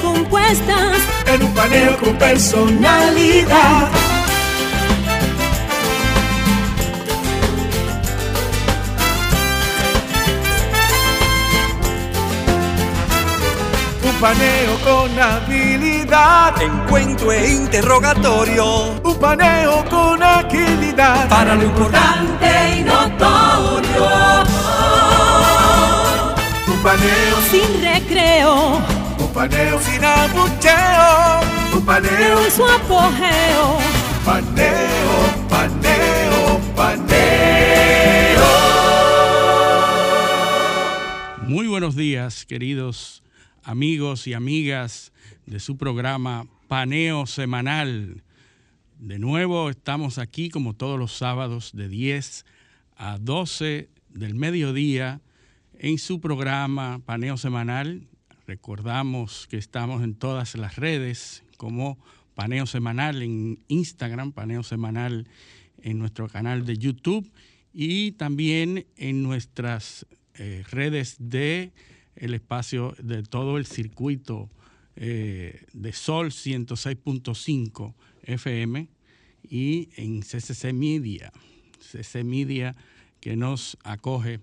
compuestas en un paneo con personalidad. Un paneo con habilidad, encuentro e interrogatorio, un paneo con agilidad, para lo importante y notorio. Un paneo sin recreo, paneo sin abucheo, un paneo en su apogeo. Paneo, paneo, paneo. Muy buenos días, queridos amigos y amigas de su programa Paneo Semanal. De nuevo estamos aquí como todos los sábados de 10 a 12 del mediodía en su programa Paneo Semanal. Recordamos que estamos en todas las redes como Paneo Semanal en Instagram, Paneo Semanal en nuestro canal de YouTube y también en nuestras eh, redes de el espacio de todo el circuito eh, de Sol 106.5 FM y en CCC Media, CCC Media que nos acoge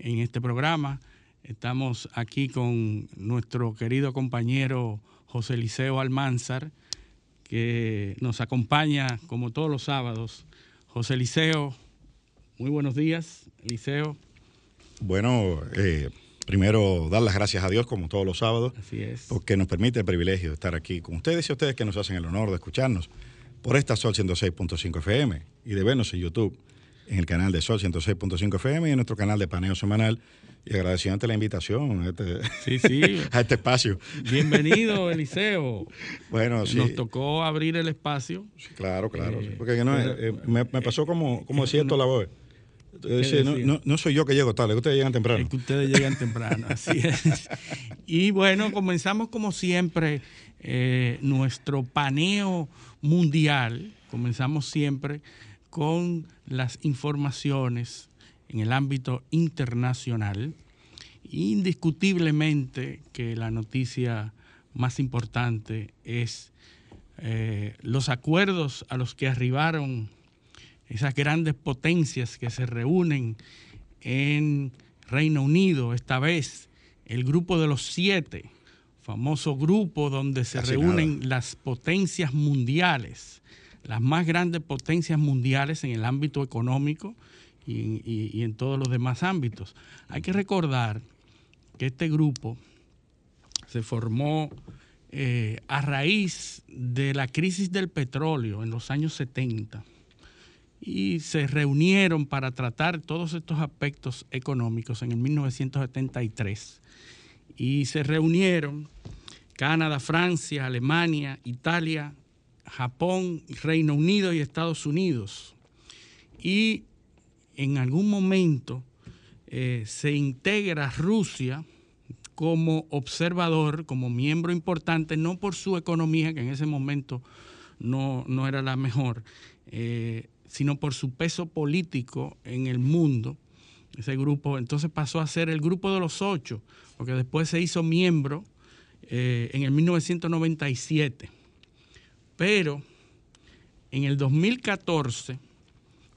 en este programa. Estamos aquí con nuestro querido compañero José Liceo Almanzar, que nos acompaña como todos los sábados. José Liceo, muy buenos días, Liceo. Bueno, eh, primero dar las gracias a Dios como todos los sábados, Así es. porque nos permite el privilegio de estar aquí con ustedes y a ustedes que nos hacen el honor de escucharnos por esta Sol 106.5 FM y de vernos en YouTube en el canal de Sol 106.5 FM y en nuestro canal de Paneo Semanal. Y agradeciéndote la invitación a este, Sí, sí. a este espacio. Bienvenido, Eliseo. Bueno, sí. Nos tocó abrir el espacio. Sí, claro, claro. Eh, porque que no, pero- eh, me, me pasó como, como decía esto la voz. Eh, no, no- no soy yo que llego tarde, ustedes llegan temprano. Es que ustedes llegan temprano, así es. Y bueno, comenzamos como siempre eh, nuestro paneo mundial. Comenzamos siempre con las informaciones en el ámbito internacional. Indiscutiblemente que la noticia más importante es eh, los acuerdos a los que arribaron esas grandes potencias que se reúnen en Reino Unido, esta vez el grupo de los siete, famoso grupo donde se Casi reúnen nada. las potencias mundiales, las más grandes potencias mundiales en el ámbito económico y, en todos los demás ámbitos. Hay que recordar que este grupo se formó eh, a raíz de la crisis del petróleo en los años 70 y se reunieron para tratar todos estos aspectos económicos en el 1973. Y se reunieron Canadá, Francia, Alemania, Italia, Japón, Reino Unido y Estados Unidos. Y en algún momento eh, se integra Rusia como observador, como miembro importante, no por su economía, que en ese momento no, no era la mejor, eh, sino por su peso político en el mundo. Ese grupo entonces pasó a ser el grupo de los ocho, porque después se hizo miembro eh, en el 1997. Pero en el 2014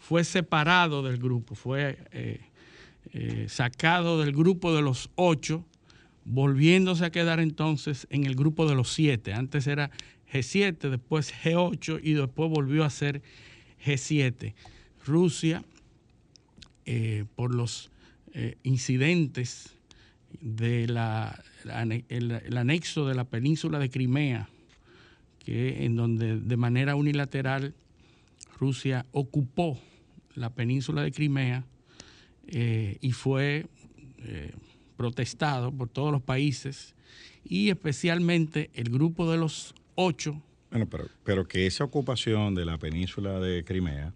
fue separado del grupo, fue eh, eh, sacado del grupo de los ocho, volviéndose a quedar entonces en el grupo de los siete. Antes era G7, después G8 y después volvió a ser G7. Rusia, eh, por los incidentes del el, el anexo de la península de Crimea, que en donde de manera unilateral Rusia ocupó la península de Crimea eh, y fue eh, protestado por todos los países y especialmente el grupo de los ocho. Bueno, pero, pero que esa ocupación de la península de Crimea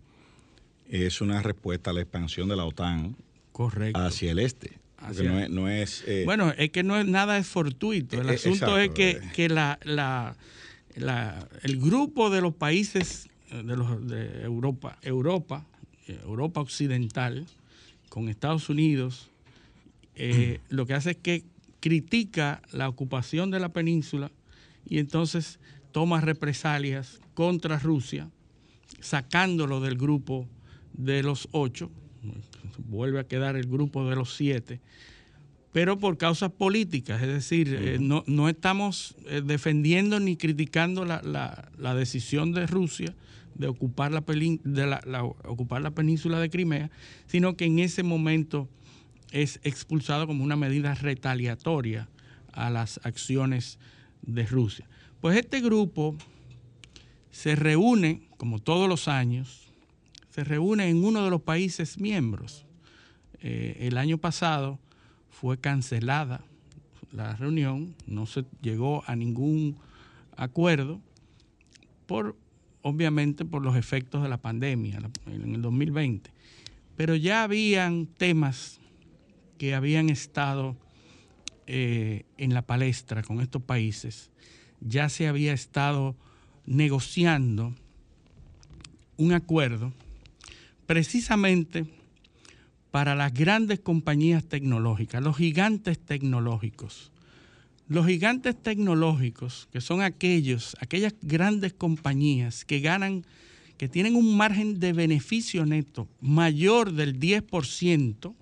es una respuesta a la expansión de la OTAN Correcto. hacia el este. Hacia- no es, no es, eh, Bueno, es que no es nada es fortuito. El asunto exacto, es que, que la, la- la- el grupo de los países de, los, de Europa, Europa, Europa occidental, con Estados Unidos, eh, lo que hace es que critica la ocupación de la península y entonces toma represalias contra Rusia, sacándolo del grupo de los ocho, vuelve a quedar el grupo de los siete, pero por causas políticas, es decir, eh, no, no, estamos eh, defendiendo ni criticando la, la, la, decisión de Rusia de, ocupar la, de la, ocupar la península de Crimea, sino que en ese momento es expulsado como una medida retaliatoria a las acciones de Rusia. Pues este grupo se reúne, como todos los años, se reúne en uno de los países miembros. Eh, el año pasado fue cancelada la reunión, no se llegó a ningún acuerdo por obviamente por los efectos de la pandemia en el 2020. Pero ya habían temas que habían estado eh, en la palestra con estos países. Ya se había estado negociando un acuerdo precisamente para las grandes compañías tecnológicas, los gigantes tecnológicos. Los gigantes tecnológicos, que son aquellos, aquellas grandes compañías que ganan, que tienen un margen de beneficio neto mayor del 10%,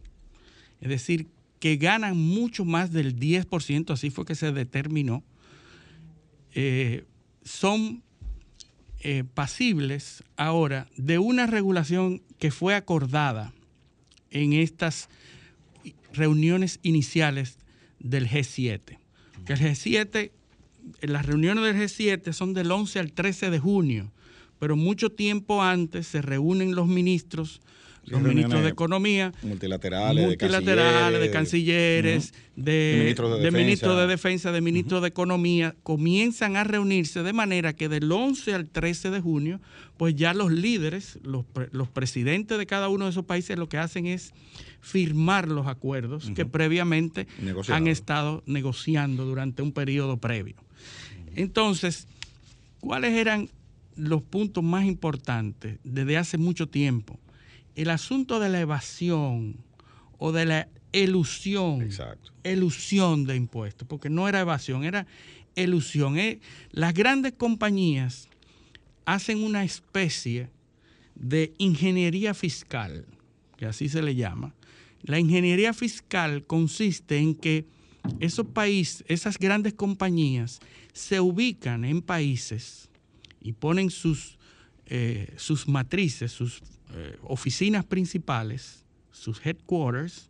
es decir, que ganan mucho más del 10%, así fue que se determinó, eh, son eh, pasibles ahora de una regulación que fue acordada en estas reuniones iniciales del G7. Que el G7, las reuniones del G7 son del 11 al 13 de junio, pero mucho tiempo antes se reúnen los ministros los ministros de Economía, multilaterales, multilaterales de cancilleres, de, ministros de, ministros de Defensa, de ministros de Economía, comienzan a reunirse de manera que del 11 al 13 de junio, pues ya los líderes, los, los presidentes de cada uno de esos países lo que hacen es firmar los acuerdos que previamente han estado negociando durante un periodo previo. Entonces, ¿cuáles eran los puntos más importantes desde hace mucho tiempo? El asunto de la evasión o de la elusión, elusión de impuestos, porque no era evasión, era elusión. Eh, las grandes compañías hacen una especie de ingeniería fiscal, que así se le llama. La ingeniería fiscal consiste en que esos países, esas grandes compañías, se ubican en países y ponen sus, eh, sus matrices, sus eh, oficinas principales, sus headquarters,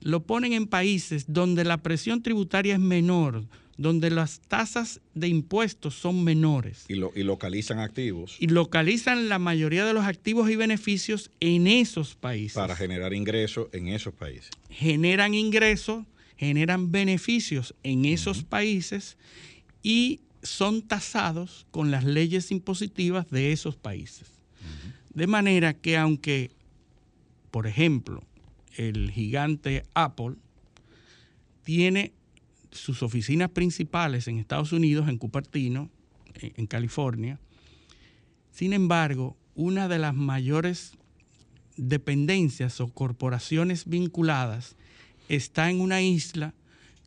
lo ponen en países donde la presión tributaria es menor, donde las tasas de impuestos son menores. Y, y, localizan activos. Y localizan la mayoría de los activos y beneficios en esos países. Para generar ingresos en esos países. Generan ingresos, generan beneficios en esos países y son tasados con las leyes impositivas de esos países. De manera que aunque, por ejemplo, el gigante Apple tiene sus oficinas principales en Estados Unidos, en Cupertino, en California, sin embargo, una de las mayores dependencias o corporaciones vinculadas está en una isla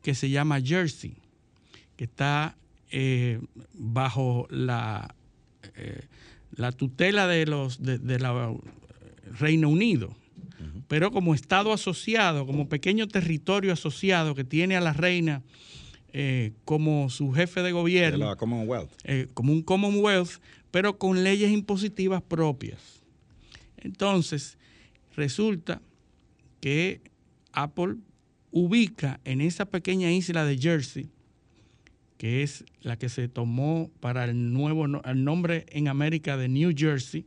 que se llama Jersey, que está eh, bajo la eh, la tutela de los de, la Reino Unido, pero como Estado asociado, como pequeño territorio asociado que tiene a la reina eh, como su jefe de gobierno, la Commonwealth. Eh, como un Commonwealth, pero con leyes impositivas propias. Entonces, resulta que Apple ubica en esa pequeña isla de Jersey que es la que se tomó para el nuevo el nombre en América de New Jersey.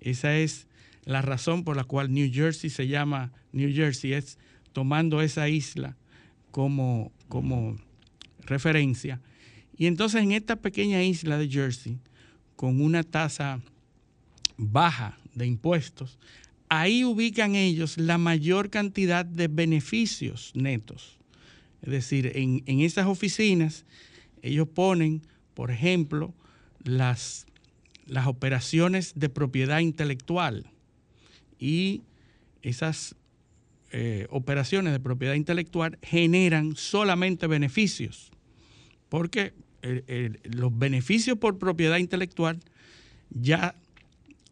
Esa es la razón por la cual New Jersey se llama New Jersey, es tomando esa isla como, como referencia. Y entonces en esta pequeña isla de Jersey, con una tasa baja de impuestos, ahí ubican ellos la mayor cantidad de beneficios netos es decir, en, esas oficinas ellos ponen, por ejemplo, las, las operaciones de propiedad intelectual y esas eh, operaciones de propiedad intelectual generan solamente beneficios, porque los beneficios por propiedad intelectual ya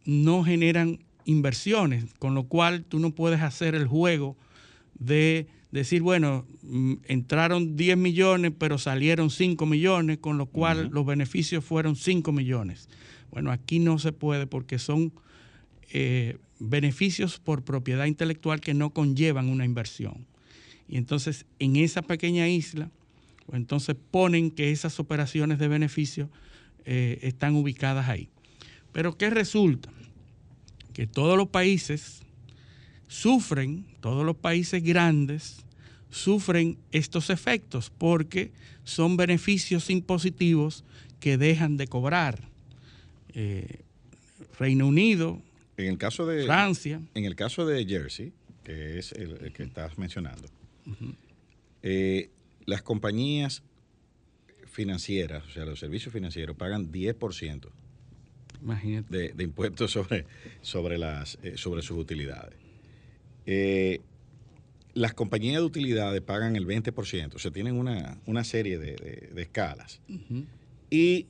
no generan inversiones, con lo cual tú no puedes hacer el juego de decir, bueno, mm, entraron 10 millones, pero salieron 5 millones, con lo cual los beneficios fueron 5 millones. Bueno, aquí no se puede porque son eh, beneficios por propiedad intelectual que no conllevan una inversión. Y entonces en esa pequeña isla, pues entonces ponen que esas operaciones de beneficio eh, están ubicadas ahí. Pero ¿qué resulta? Que todos los países sufren, todos los países grandes sufren estos efectos porque son beneficios impositivos que dejan de cobrar. Eh, Reino Unido, en el caso de Francia. En el caso de Jersey, que es el, que estás mencionando, eh, las compañías financieras, o sea, los servicios financieros, pagan 10% de, de, impuestos sobre, sobre, las, eh, sobre sus utilidades. Eh, las compañías de utilidades pagan el 20%, o sea, tienen una, serie de, escalas. Y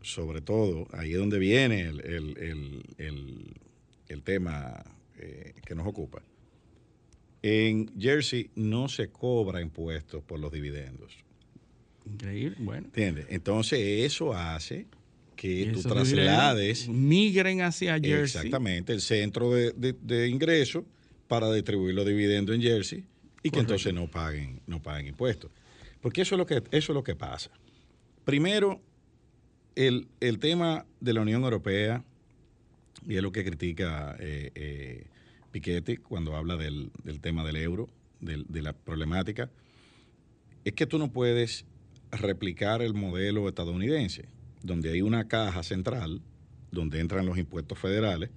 sobre todo, ahí es donde viene el, tema eh, que nos ocupa. En Jersey no se cobra impuestos por los dividendos. Increíble, bueno. ¿Entiendes? Entonces eso hace que tú traslades... Migren hacia Jersey. Exactamente, el centro de, ingreso para distribuir los dividendos en Jersey y que entonces no paguen, no paguen impuestos. Porque eso es lo que, eso es lo que pasa. Primero, el, tema de la Unión Europea, y es lo que critica eh, eh, Piketty cuando habla del, tema del euro, de la problemática, es que tú no puedes replicar el modelo estadounidense, donde hay una caja central, donde entran los impuestos federales,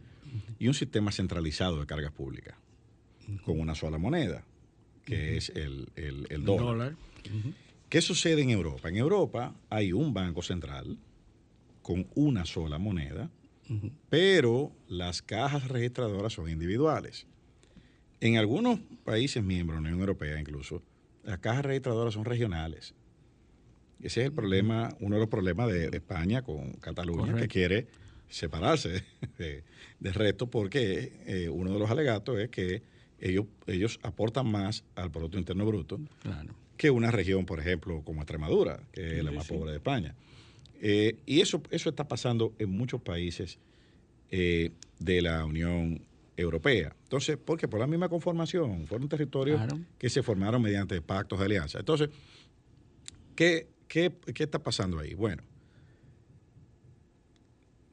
y un sistema centralizado de cargas públicas, con una sola moneda, que es el, dólar. ¿Qué sucede en Europa? En Europa hay un banco central con una sola moneda, pero las cajas registradoras son individuales. En algunos países miembros de la Unión Europea incluso, las cajas registradoras son regionales. Ese es el problema, uno de los problemas de, España con Cataluña, que quiere separarse del resto porque eh, uno de los alegatos es que ellos, ellos aportan más al Producto Interno Bruto que una región, por ejemplo, como Extremadura, que es la más pobre de España. Eh, y eso, eso está pasando en muchos países eh, de la Unión Europea. Entonces, porque por la misma conformación, fueron territorios que se formaron mediante pactos de alianza. Entonces, ¿qué, qué, está pasando ahí? Bueno,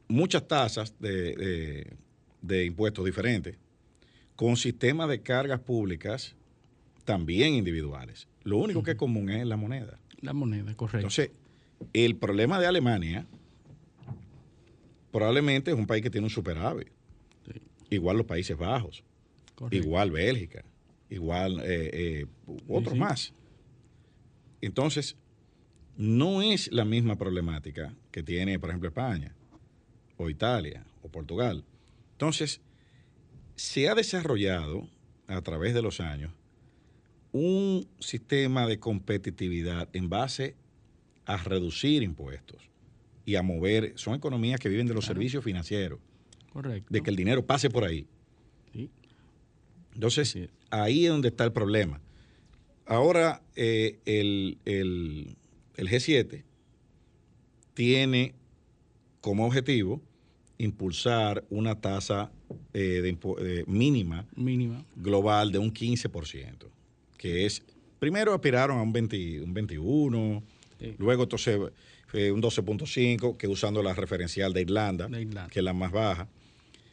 muchas tasas de, impuestos diferentes, con sistemas de cargas públicas también individuales. Lo único que es común es la moneda. La moneda, correcto. Entonces, el problema de Alemania probablemente es un país que tiene un superávit. Igual los Países Bajos, igual Bélgica, igual eh, eh, otros más. Entonces, no es la misma problemática que tiene, por ejemplo, España, o Italia, o Portugal. Entonces, se ha desarrollado a través de los años un sistema de competitividad en base a reducir impuestos y a mover, son economías que viven de los servicios financieros. Correcto. De que el dinero pase por ahí. Entonces, ahí es donde está el problema. Ahora, eh, el, G7 tiene como objetivo impulsar una tasa eh, de, mínima, mínima global de un 15%, que es, primero aspiraron a un, 20, un 21, Luego entonces fue un 12.5, que usando la referencial de Irlanda, que es la más baja.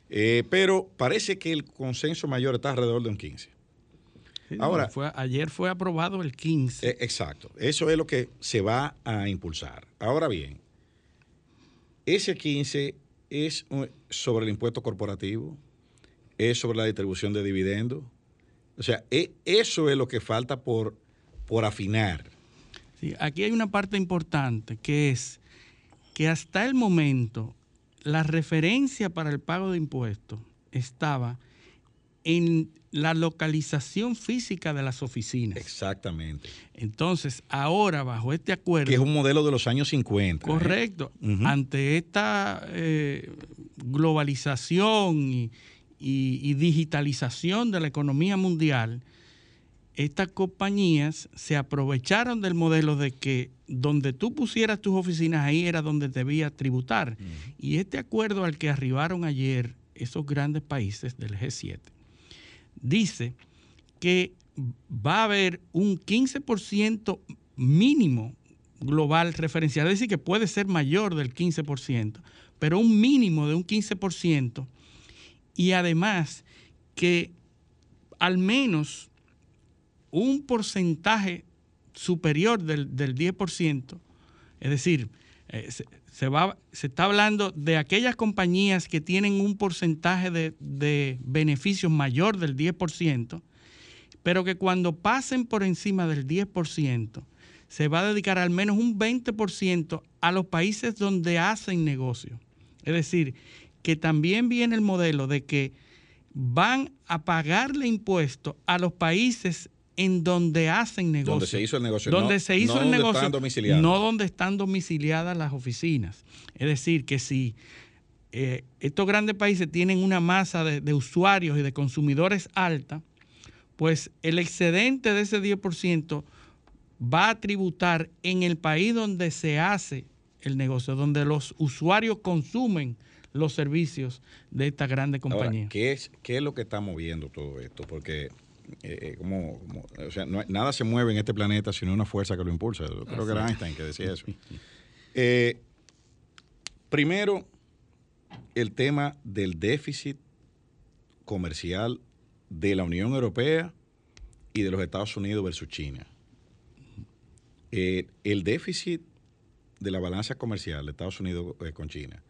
Eh, pero parece que el consenso mayor está alrededor de un 15. Ahora, ayer fue aprobado el 15. Eh, exacto, eso es lo que se va a impulsar. Ahora bien, ese 15 es sobre el impuesto corporativo, es sobre la distribución de dividendos. O sea, e, eso es lo que falta por, por afinar aquí hay una parte importante que es que hasta el momento la referencia para el pago de impuestos estaba en la localización física de las oficinas. Exactamente. Entonces, ahora bajo este acuerdo... Que es un modelo de los años 50. ¿eh? Correcto. Ante esta eh, globalización y, y, digitalización de la economía mundial, estas compañías se aprovecharon del modelo de que donde tú pusieras tus oficinas ahí era donde debía tributar. Y este acuerdo al que arribaron ayer esos grandes países del G7 dice que va a haber un 15% mínimo global referencial, es decir, que puede ser mayor del 15%, pero un mínimo de un 15%, y además que al menos un porcentaje superior del, 10%, es decir, eh, se, va, se está hablando de aquellas compañías que tienen un porcentaje de, de beneficios mayor del 10%, pero que cuando pasen por encima del 10%, se va a dedicar al menos un 20% a los países donde hacen negocio. Es decir, que también viene el modelo de que van a pagarle impuestos a los países en donde hacen negocio. Donde se hizo el negocio. Donde no, se hizo el negocio. No donde están domiciliadas las oficinas. Es decir, que si eh, estos grandes países tienen una masa de, usuarios y de consumidores alta, pues el excedente de ese 10% va a tributar en el país donde se hace el negocio, donde los usuarios consumen los servicios de esta grande compañía. ¿qué, es, ¿Qué es lo que está moviendo todo esto? Porque eh, eh, como, o sea, nada se mueve en este planeta sino una fuerza que lo impulsa. creo que era Einstein que decía eso. Eh, primero, el tema del déficit comercial de la Unión Europea y de los Estados Unidos versus China. el déficit de la balanza comercial de Estados Unidos con China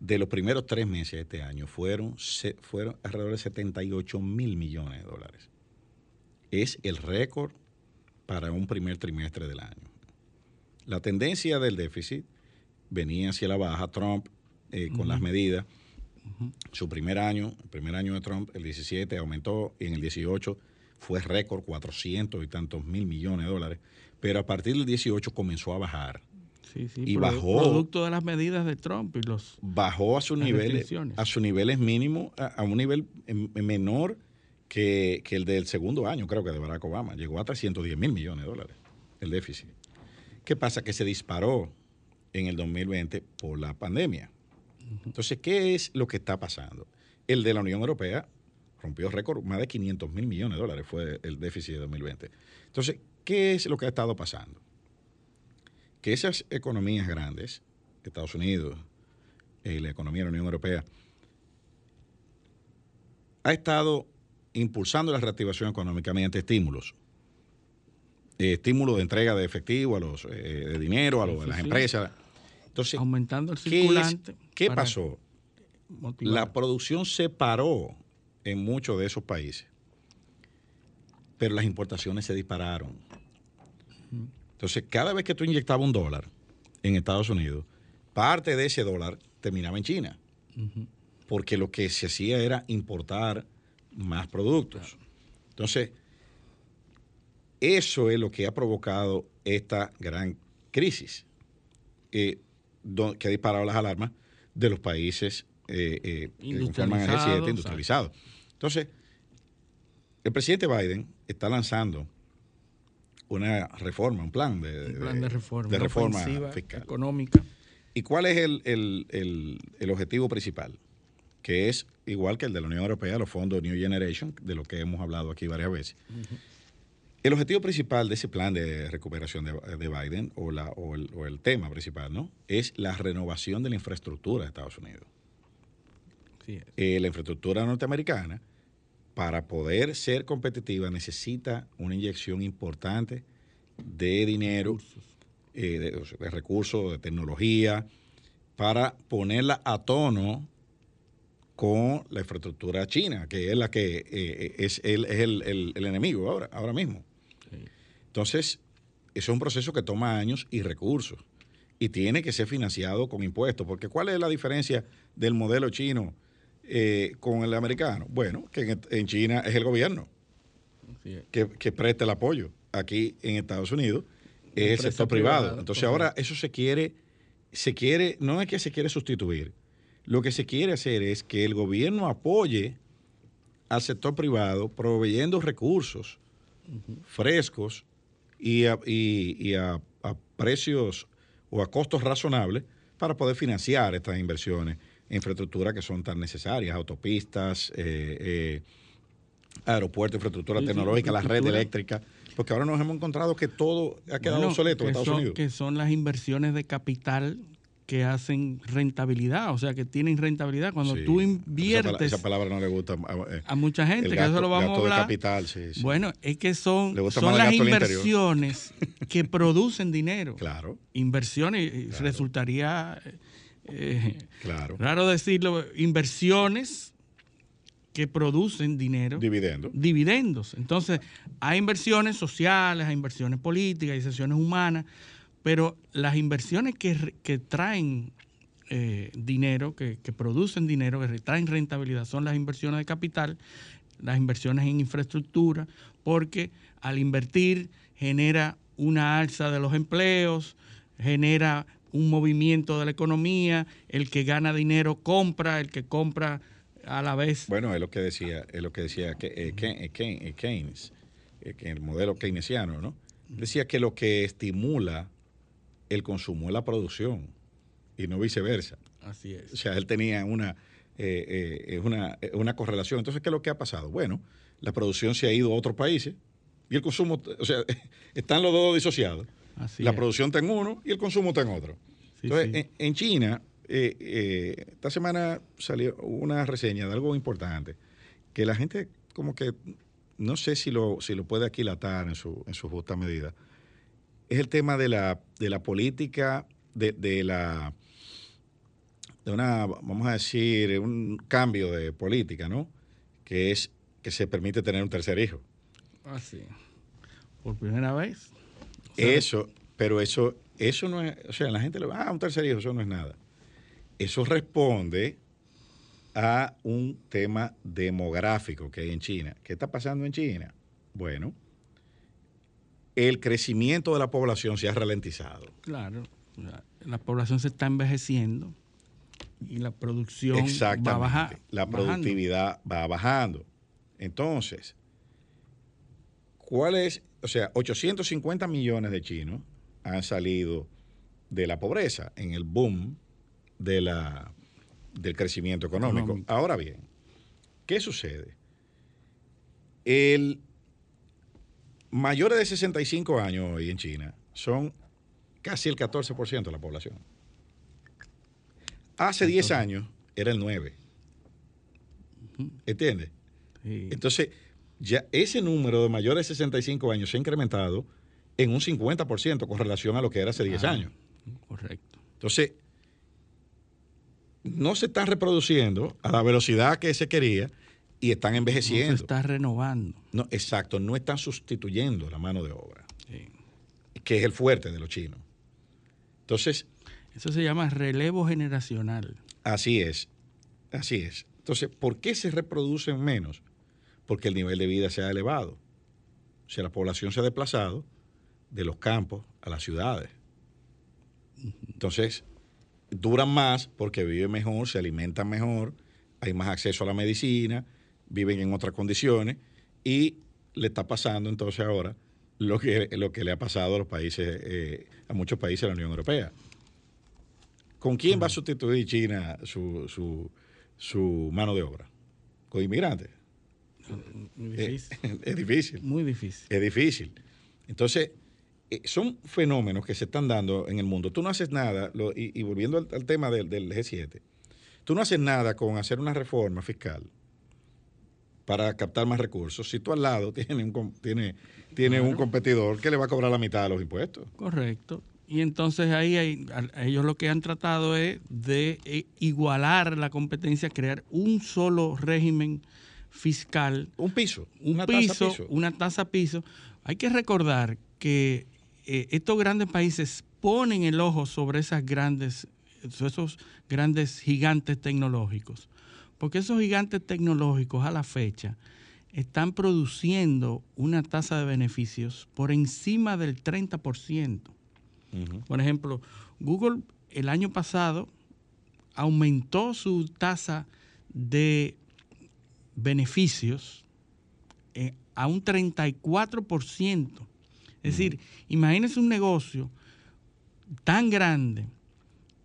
de los primeros tres meses de este año fueron, fueron alrededor de 78 mil millones de dólares. Es el récord para un primer trimestre del año. La tendencia del déficit venía hacia la baja. Trump, eh, con las medidas, su primer año, el primer año de Trump, el 17, aumentó y en el 18 fue récord, 400 y tantos mil millones de dólares. Pero a partir del 18 comenzó a bajar y bajó producto de las medidas de Trump y los bajó a sus niveles a sus niveles mínimos a, un nivel menor que, el del segundo año creo que de Barack Obama. Llegó a 310 mil millones de dólares el déficit. Qué pasa que se disparó en el 2020 por la pandemia. Entonces qué es lo que está pasando el de la Unión Europea rompió récord más de 500 mil millones de dólares fue el déficit de 2020 entonces qué es lo que ha estado pasando que esas economías grandes, Estados Unidos y la economía de la Unión Europea, ha estado impulsando la reactivación económica mediante estímulos. Eh, estímulos de entrega de efectivo a los eh, de dinero a, las empresas. Entonces, aumentando el circulante. ¿Qué, pasó? La producción se paró en muchos de esos países, pero las importaciones se dispararon. Entonces, cada vez que tú inyectabas un dólar en Estados Unidos, parte de ese dólar terminaba en China. Porque lo que se hacía era importar más productos. Entonces, eso es lo que ha provocado esta gran crisis eh, que ha disparado las alarmas de los países eh, eh, que conforman el G7 industrializados. Entonces, el presidente Biden está lanzando una reforma, un plan de, reforma, fiscal. económica. ¿Y cuál es el, objetivo principal? Que es igual que el de la Unión Europea, los fondos New Generation, de lo que hemos hablado aquí varias veces. El objetivo principal de ese plan de recuperación de, Biden, o, la, o, el, tema principal, ¿no? Es la renovación de la infraestructura de Estados Unidos. Eh, la infraestructura norteamericana para poder ser competitiva necesita una inyección importante de dinero, eh, de, recursos, de tecnología, para ponerla a tono con la infraestructura china, que es la que eh, eh, es, el, el, enemigo ahora, ahora mismo. Entonces, eso es un proceso que toma años y recursos y tiene que ser financiado con impuestos, porque ¿cuál es la diferencia del modelo chino? Eh, con el americano? Bueno, que en, China es el gobierno que, que presta el apoyo. Aquí en Estados Unidos es el sector privado. Entonces ahora eso se quiere, se quiere, no es que se quiere sustituir. Lo que se quiere hacer es que el gobierno apoye al sector privado proveyendo recursos frescos y, a, precios o a costos razonables para poder financiar estas inversiones en infraestructura que son tan necesarias, autopistas, eh, eh, aeropuertos, infraestructura tecnológica, la red eléctrica. Porque ahora nos hemos encontrado que todo ha quedado obsoleto en Estados Unidos. Que son las inversiones de capital que hacen rentabilidad, o sea, que tienen rentabilidad. Cuando tú inviertes... Esa, palabra no le gusta eh, a mucha gente, que eso lo vamos a hablar. Capital, sí, Bueno, es que son, son las inversiones que producen dinero. Claro. Inversiones, resultaría eh, claro. raro decirlo, inversiones que producen dinero. Dividendos. Dividendos. Entonces, hay inversiones sociales, hay inversiones políticas, hay inversiones humanas, pero las inversiones que, traen eh, dinero, que, producen dinero, que traen rentabilidad, son las inversiones de capital, las inversiones en infraestructura, porque al invertir genera una alza de los empleos, genera un movimiento de la economía, el que gana dinero compra, el que compra a la vez. Bueno, es lo que decía, es lo que decía que, eh, eh, eh, Keynes, que el modelo keynesiano, ¿no? Decía que lo que estimula el consumo es la producción y no viceversa. Así es. O sea, él tenía una, una, una correlación. Entonces, ¿qué es lo que ha pasado? Bueno, la producción se ha ido a otros países y el consumo, o sea, están los dos disociados. La producción está en uno y el consumo está en otro. Entonces, en China, eh, eh, esta semana salió una reseña de algo importante, que la gente como que no sé si lo, si lo puede aquilatar en su, en su justa medida. Es el tema de la, de la política, de, de la de una, vamos a decir, un cambio de política, ¿no? Que es que se permite tener un tercer hijo. Ah, sí. Por primera vez. Eso, pero eso, eso no es, o sea, la gente le va, ah, un tercer hijo, eso no es nada. Eso responde a un tema demográfico que hay en China. ¿Qué está pasando en China? Bueno, el crecimiento de la población se ha ralentizado. Claro, la, población se está envejeciendo y la producción va bajando. La productividad va bajando. Entonces, ¿cuál es? O sea, 850 millones de chinos han salido de la pobreza en el boom de la, del crecimiento económico. Ahora bien, ¿qué sucede? El mayores de 65 años hoy en China son casi el 14% de la población. Hace 10 años era el 9. ¿Entiendes? Entonces, ya ese número de mayores de 65 años se ha incrementado en un 50% con relación a lo que era hace 10 años. Correcto. Entonces, no se están reproduciendo a la velocidad que se quería y están envejeciendo. No se está renovando. No, exacto, no están sustituyendo la mano de obra, que es el fuerte de los chinos. Entonces... Eso se llama relevo generacional. Así es, así es. Entonces, ¿por qué se reproducen menos? Porque el nivel de vida se ha elevado. O sea, la población se ha desplazado de los campos a las ciudades. Entonces, duran más porque viven mejor, se alimentan mejor, hay más acceso a la medicina, viven en otras condiciones y le está pasando entonces ahora lo que, lo que le ha pasado a los países, eh, a muchos países de la Unión Europea. ¿Con quién va a sustituir China su, su, su mano de obra? ¿Con inmigrantes? Muy difícil. es difícil. Muy difícil. Es difícil. Entonces, eh, son fenómenos que se están dando en el mundo. Tú no haces nada, y, volviendo al, tema del, G7, tú no haces nada con hacer una reforma fiscal para captar más recursos si tú al lado tienes un, tiene, tiene un competidor que le va a cobrar la mitad de los impuestos. Correcto. Y entonces ahí hay, ellos lo que han tratado es de eh, igualar la competencia, crear un solo régimen fiscal. Un piso. Un una piso, piso. Una tasa piso. Hay que recordar que eh, estos grandes países ponen el ojo sobre esas grandes, esos grandes gigantes tecnológicos, porque esos gigantes tecnológicos a la fecha están produciendo una tasa de beneficios por encima del 30%. Por ejemplo, Google el año pasado aumentó su tasa de beneficios eh, a un 34%. Es decir, imagínese un negocio tan grande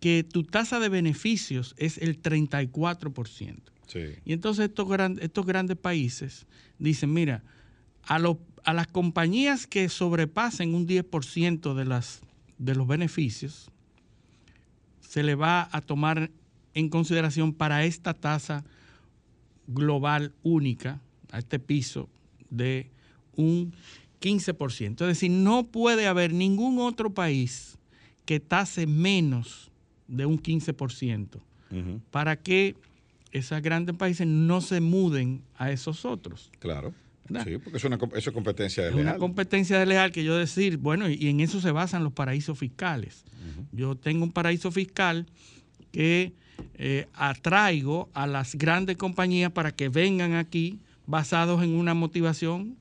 que tu tasa de beneficios es el 34%. Y entonces estos, estos grandes países dicen, mira, a, a las compañías que sobrepasen un 10% de, las, de los beneficios, se le va a tomar en consideración para esta tasa global única, a este piso de un 15%. Es decir, no puede haber ningún otro país que tase menos de un 15% para que esos grandes países no se muden a esos otros. Claro. Sí, porque es una eso es competencia desleal. Es una competencia desleal que yo decir, bueno, y en eso se basan los paraísos fiscales. Yo tengo un paraíso fiscal que eh, atraigo a las grandes compañías para que vengan aquí basados en una motivación,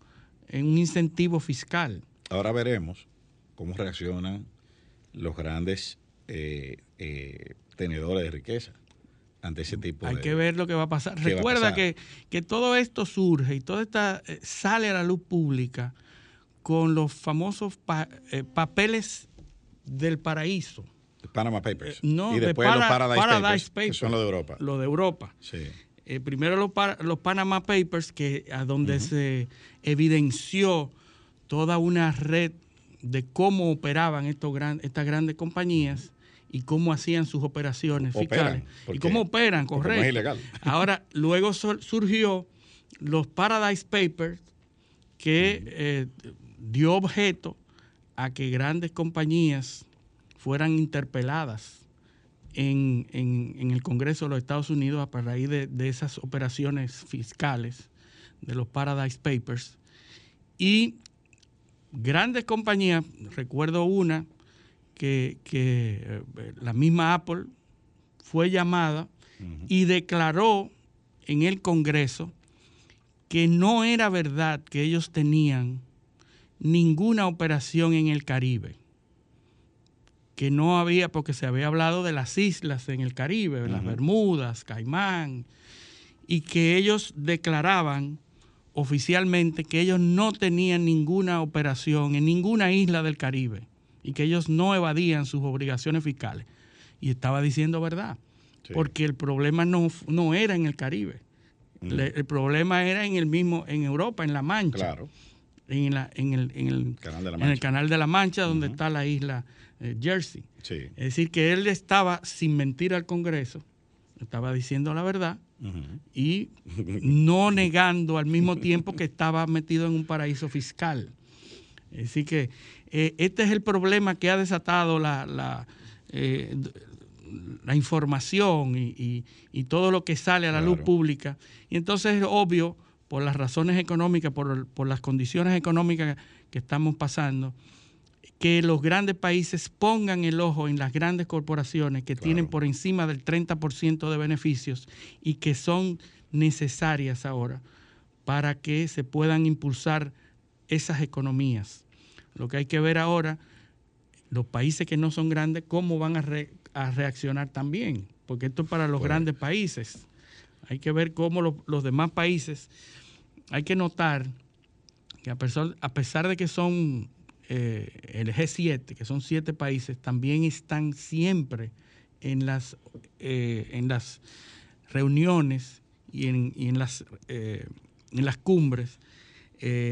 en un incentivo fiscal. Ahora veremos cómo reaccionan los grandes eh, eh, tenedores de riqueza ante ese tipo Hay que ver lo que va a pasar. Recuerda Que, que, todo esto surge y todo esto sale a la luz pública con los famosos papeles del paraíso. Panama Papers. Eh, no, y después los Paradise, Papers, que son los de Europa. Los de Europa. Sí. Eh, primero los, los, Panama Papers, que a donde se evidenció toda una red de cómo operaban estos gran, estas grandes compañías y cómo hacían sus operaciones fiscales. Y cómo operan, correcto. No es ilegal. Ahora, luego surgió los Paradise Papers, que eh, dio objeto a que grandes compañías fueran interpeladas en, el Congreso de los Estados Unidos a partir de, esas operaciones fiscales de los Paradise Papers. Y grandes compañías, recuerdo una que, eh, la misma Apple fue llamada y declaró en el Congreso que no era verdad que ellos tenían ninguna operación en el Caribe que no había, porque se había hablado de las islas en el Caribe, las Bermudas, Caimán, y que ellos declaraban oficialmente que ellos no tenían ninguna operación en ninguna isla del Caribe y que ellos no evadían sus obligaciones fiscales. Y estaba diciendo verdad, porque el problema no, no era en el Caribe, el problema era en el mismo, en Europa, en La Mancha. Claro. En, la, en, el, en, el, canal en el Canal de la Mancha, donde está la isla eh, Jersey. Es decir, que él estaba, sin mentir al Congreso, estaba diciendo la verdad y no negando al mismo tiempo que estaba metido en un paraíso fiscal. Decir, que eh, este es el problema que ha desatado la, la, eh, información y, todo lo que sale a la luz pública. Y entonces es obvio, por las razones económicas, por, por las condiciones económicas que estamos pasando, que los grandes países pongan el ojo en las grandes corporaciones que tienen por encima del 30% de beneficios y que son necesarias ahora para que se puedan impulsar esas economías. Lo que hay que ver ahora, los países que no son grandes, cómo van a, reaccionar también, porque esto es para los grandes países. Hay que ver cómo los demás países, hay que notar que a pesar de que son eh, el G7, que son siete países, también están siempre en las, eh, en las reuniones y en, las, eh, en las cumbres.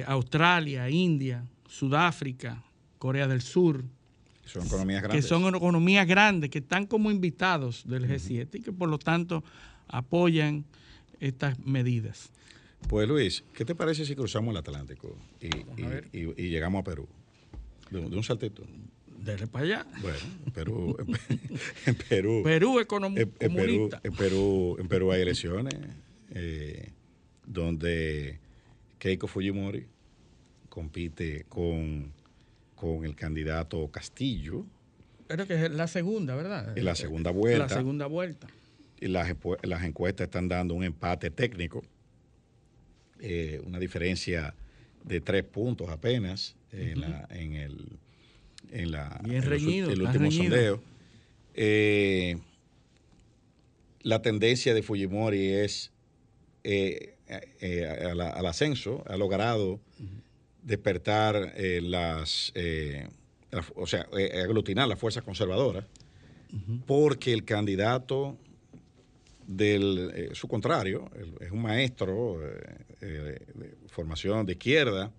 Australia, India, Sudáfrica, Corea del Sur. Son economías grandes. Que son economías grandes, que están como invitados del G7 y que por lo tanto apoyan estas medidas. Pues Luis, ¿qué te parece si cruzamos el Atlántico y llegamos a Perú? De, un saltito. Dele para allá. Bueno, en Perú. En, Perú. Perú es en, Perú, en, Perú, en Perú hay elecciones eh, donde Keiko Fujimori compite con, con el candidato Castillo. Pero que es la segunda, ¿verdad? En la segunda vuelta. La segunda vuelta. las, las encuestas están dando un empate técnico, eh, una diferencia de tres puntos apenas en, la, en el, en la, Bien reñido, el último reñido. sondeo. Eh, la tendencia de Fujimori es eh, eh, al, al ascenso, ha logrado despertar eh, las, eh, la- o sea, eh, aglutinar las fuerzas conservadoras, porque el candidato del eh, su contrario, el- es un maestro eh, eh, de formación de izquierda,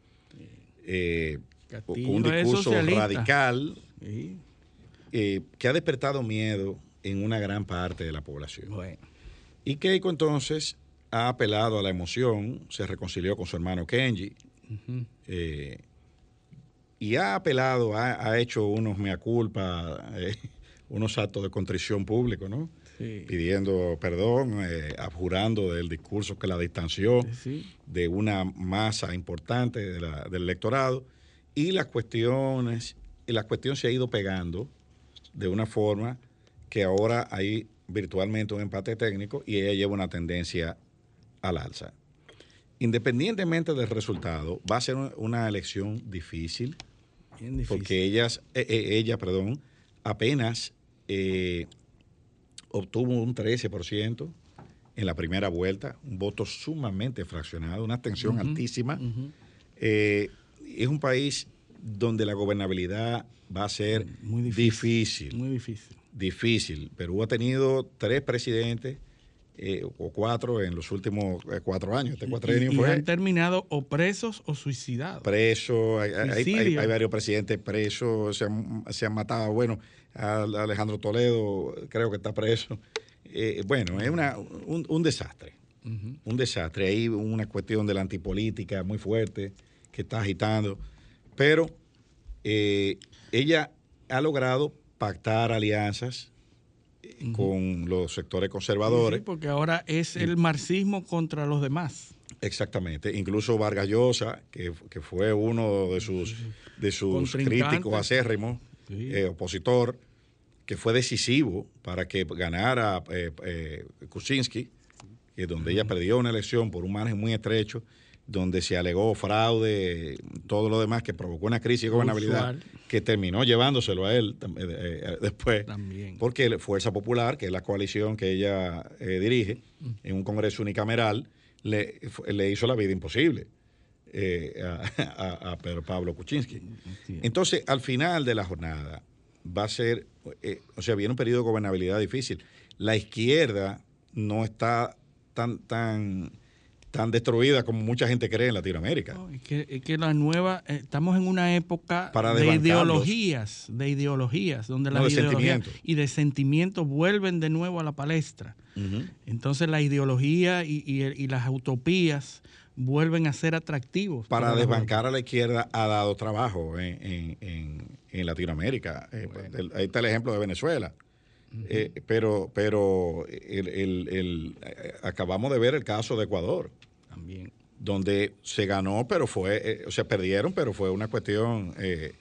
con un discurso radical Sí, que ha despertado miedo en una gran parte de la población. bueno. Y Keiko entonces ha apelado a la emoción, se reconcilió con su hermano Kenji eh, y ha apelado, ha, ha hecho unos mea culpa, eh, unos actos de contrición público, ¿no? Sí. Pidiendo perdón, eh, abjurando del discurso que la distanció Sí. de una masa importante de la- del electorado y las cuestiones, y la cuestión se ha ido pegando de una forma que ahora hay virtualmente un empate técnico y ella lleva una tendencia al alza. Independientemente del resultado, va a ser un- una elección difícil Bien difícil. porque ellas, eh, eh, ella, perdón, apenas eh, obtuvo un 13% en la primera vuelta, un voto sumamente fraccionado, una abstención altísima. Eh, es un país donde la gobernabilidad va a ser Muy difícil, difícil. Muy difícil. difícil. Perú ha tenido tres presidentes eh, o cuatro en los últimos eh, cuatro años. Este Y- cuatrienio y fue han terminado o presos o suicidados. preso, hay, hay- hay- hay varios presidentes presos, se han, se han matado, bueno, a Alejandro Toledo creo que está preso. Eh, bueno, es una, un, un desastre, un desastre. Hay una cuestión de la antipolítica muy fuerte que está agitando, pero eh, ella ha logrado pactar alianzas con los sectores conservadores. Sí, porque ahora es el marxismo contra los demás. Exactamente. Incluso Vargas Llosa, que, que fue uno de sus, de sus críticos acérrimos, Sí. eh, opositor, que fue decisivo para que ganara eh, eh, Kuczynski, que donde ella perdió una elección por un margen muy estrecho, donde se alegó fraude, todo lo demás que provocó una crisis de gobernabilidad Usual. Que terminó llevándoselo a él tam- eh, eh, después. También. Porque la Fuerza Popular, que es la coalición que ella eh, dirige, Mm. en un Congreso unicameral, le, le hizo la vida imposible eh, a, a- a Pedro Pablo Kuczynski. Sí. Entonces, al final de la jornada, va a ser, eh, o sea, viene un periodo de gobernabilidad difícil. La izquierda no está tan, tan, tan destruida como mucha gente cree en Latinoamérica. No, es, que, es que la nueva, eh, estamos en una época Para de ideologías, de ideologías, donde No, las de ideologías y de sentimientos vuelven de nuevo a la palestra. Entonces la ideología y, y- y las utopías vuelven a ser atractivos. para desbancar a la izquierda ha dado trabajo en, en- en- en Latinoamérica. Eh, el- ahí está el ejemplo de Venezuela. Eh, pero pero el- el- el- acabamos de ver el caso de Ecuador, También. donde se ganó, pero fue, eh, o sea, perdieron, pero fue una cuestión eh,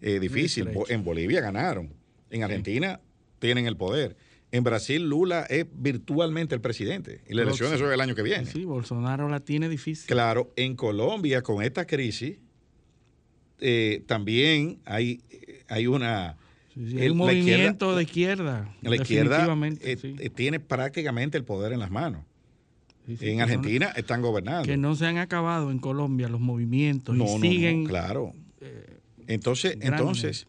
eh, difícil. En Bolivia ganaron, en Argentina tienen el poder. En Brasil Lula es virtualmente el presidente y la elección es el año que viene. Sí, Bolsonaro la tiene difícil. Claro, en Colombia con esta crisis eh, también hay, hay una... Sí, sí, el- hay un movimiento izquierda- de izquierda. La izquierda eh, sí. eh, tiene prácticamente el poder en las manos. Sí, sí, en no- Argentina están gobernando. que no se han acabado en Colombia los movimientos No, y no, no, siguen claro. Entonces, grandes. entonces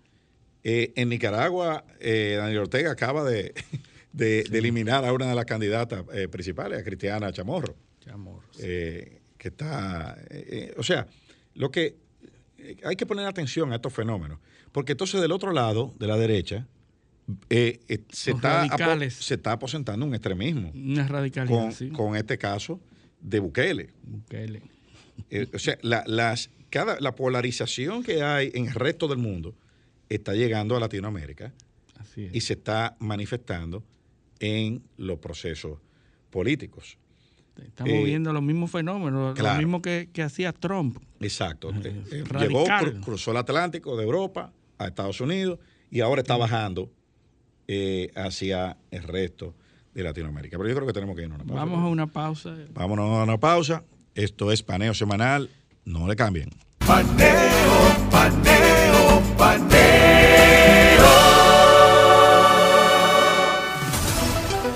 eh, en Nicaragua, eh, Daniel Ortega acaba de, de- de eliminar a una de las candidatas eh, principales, a Cristiana Chamorro. Chamorros. eh, que está, eh, eh, o sea, lo que eh, hay que poner atención a estos fenómenos, porque entonces del otro lado, de la derecha, eh, eh, se, está se está aposentando un extremismo Una radicalidad, con, sí. con este caso de Bukele. Bukele. Eh, o sea, la, las, cada, la polarización que hay en el resto del mundo está llegando a Latinoamérica Así es. y se está manifestando en los procesos políticos. Estamos eh, viendo los mismos fenómenos, claro. lo mismo que, que hacía Trump. Exacto. Eh, llegó, cru- cruzó el Atlántico de Europa a Estados Unidos y ahora está bajando eh, hacia el resto de Latinoamérica. Pero yo creo que tenemos que ir a una pausa. Vamos a una pausa. Vámonos a una pausa. Esto es Paneo Semanal. No le cambien. Paneo, paneo, paneo.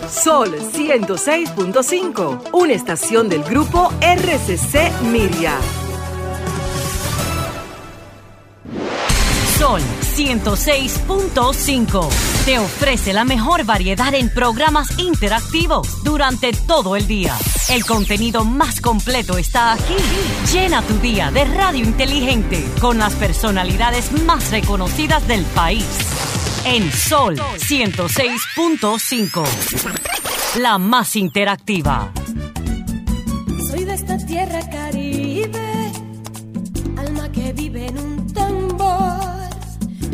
Sol 106.5, una estación del grupo RCC Miria. Sol 106.5 te ofrece la mejor variedad en programas interactivos durante todo el día. El contenido más completo está aquí. Llena tu día de radio inteligente con las personalidades más reconocidas del país. En Sol 106.5, la más interactiva.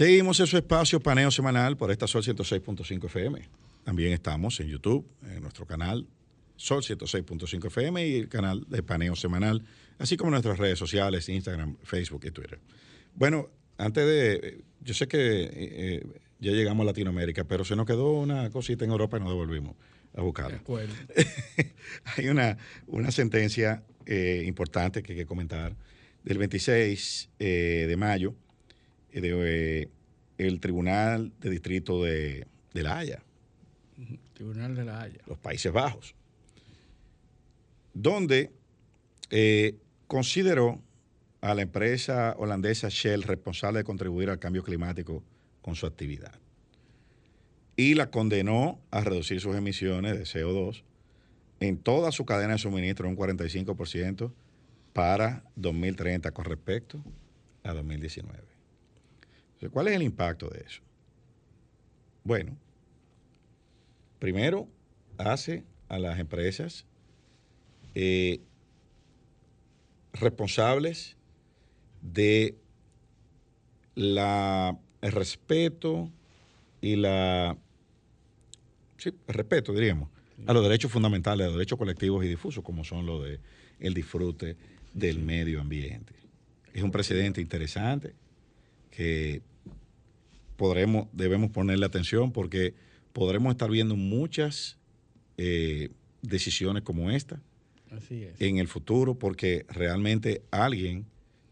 Seguimos en su espacio Paneo Semanal por esta Sol 106.5 FM. También estamos en YouTube, en nuestro canal Sol 106.5 FM y el canal de Paneo Semanal, así como nuestras redes sociales, Instagram, Facebook y Twitter. Bueno, antes de... Yo sé que eh, eh, ya llegamos a Latinoamérica, pero se nos quedó una cosita en Europa y nos devolvimos a buscarla. De acuerdo. Hay una, una sentencia eh, importante que hay que comentar del 26 eh, de mayo eh, de, eh, el Tribunal de Distrito de, de La Haya, Tribunal de la Haya. los Países Bajos, donde eh, consideró a la empresa holandesa Shell responsable de contribuir al cambio climático con su actividad y la condenó a reducir sus emisiones de CO2 en toda su cadena de suministro un 45% para 2030 con respecto a 2019. ¿Cuál es el impacto de eso? Bueno, primero hace a las empresas eh, responsables de la, el respeto y la sí, respeto, diríamos, a los derechos fundamentales, a los derechos colectivos y difusos, como son los de el disfrute del medio ambiente. Es un precedente interesante que podremos, debemos ponerle atención porque podremos estar viendo muchas eh, decisiones como esta Así es. en el futuro porque realmente alguien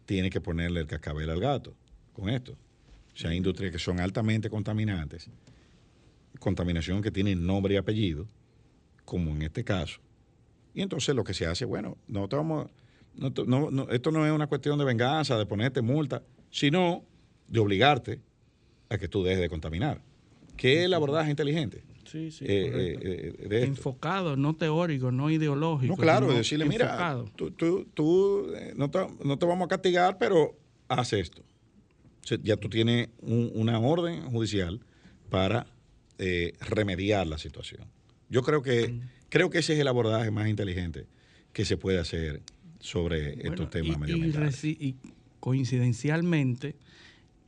tiene que ponerle el cascabel al gato con esto. O sea, hay industrias que son altamente contaminantes, contaminación que tiene nombre y apellido, como en este caso. Y entonces lo que se hace, bueno, no te vamos, no te- no- no- esto no es una cuestión de venganza, de ponerte multa, sino de obligarte a que tú dejes de contaminar. ¿Qué es el abordaje inteligente? Sí, sí. Eh, eh, eh, de enfocado, no teórico, no ideológico. No, claro, decirle, mira, enfocado. tú, tú, tú, eh, no, te, no te vamos a castigar, pero haz esto. O sea, ya tú tienes un- una orden judicial para eh, remediar la situación. Yo creo que, Mm. creo que ese es el abordaje más inteligente que se puede hacer sobre Bueno, estos temas y- medioambientales. y coincidencialmente,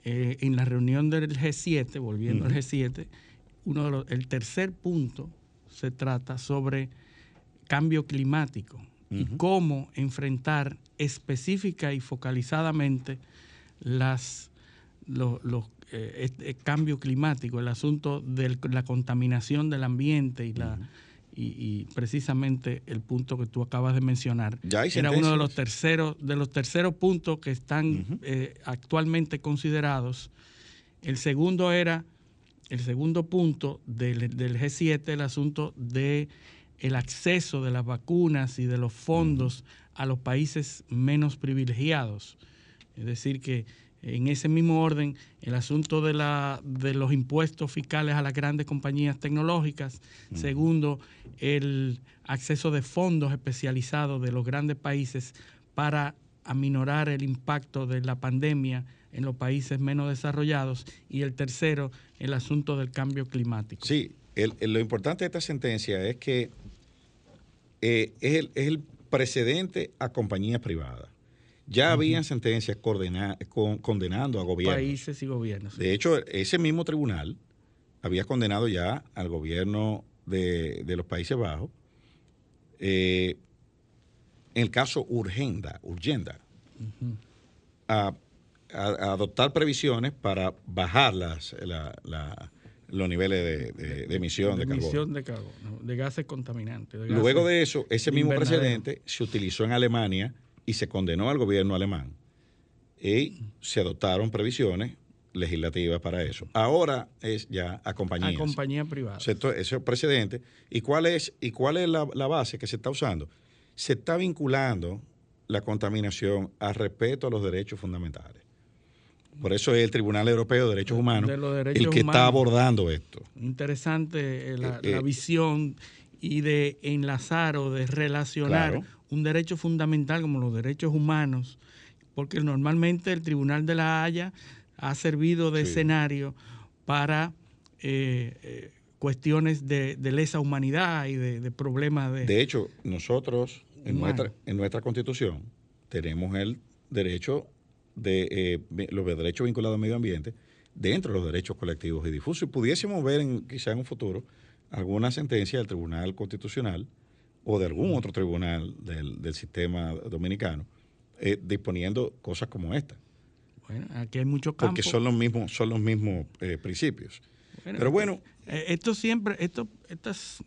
eh, en la reunión del G7, volviendo al G7, uno de los- el tercer punto se trata sobre cambio climático y cómo enfrentar específica y focalizadamente las, los, eh, este cambio climático, el asunto de la contaminación del ambiente y la y, precisamente el punto que tú acabas de mencionar era uno de los terceros de los terceros puntos que están eh, actualmente considerados. El segundo era el segundo punto del, del G7, el asunto de el acceso de las vacunas y de los fondos a los países menos privilegiados. Es decir, que en ese mismo orden, el asunto de, la, de los impuestos fiscales a las grandes compañías tecnológicas. Segundo, el acceso de fondos especializados de los grandes países para aminorar el impacto de la pandemia en los países menos desarrollados. Y el tercero, el asunto del cambio climático. Sí, lo importante de esta sentencia es que eh, es, el, es el precedente a compañías privadas. Ya habían sentencias condenando a gobiernos. Países y gobiernos. De hecho, ese mismo tribunal había condenado ya al gobierno de, los Países Bajos eh, en el caso Urgenda, Urgenda, a, adoptar previsiones para bajar las, los niveles de, emisión de, de emisión de carbono, de gases contaminantes. Luego de eso, ese mismo precedente se utilizó en Alemania y se condenó al gobierno alemán. Y se adoptaron previsiones legislativas para eso. Ahora es ya a compañías. A compañías privadas. Ese precedente. ¿Y cuál es, y cuál es la, base que se está usando? Se está vinculando la contaminación al respeto a los derechos fundamentales. Por eso es el Tribunal Europeo de Derechos Humanos el que está abordando esto. Interesante eh, la, eh, eh, visión y de enlazar o de relacionar un derecho fundamental como los derechos humanos, porque normalmente el Tribunal de la Haya ha servido de escenario para eh, eh, cuestiones de, lesa humanidad y de, problemas de... De hecho, nosotros en nuestra, en nuestra constitución tenemos el derecho de eh, los derechos vinculados al medio ambiente dentro de los derechos colectivos y difusos. Y pudiésemos ver en, quizá en un futuro alguna sentencia del Tribunal Constitucional o de algún otro tribunal del, sistema dominicano eh, disponiendo cosas como esta. Bueno, aquí hay mucho campo. Porque son los mismos, son los mismos eh, principios. Pero bueno. Eh, esto siempre, esto, estas,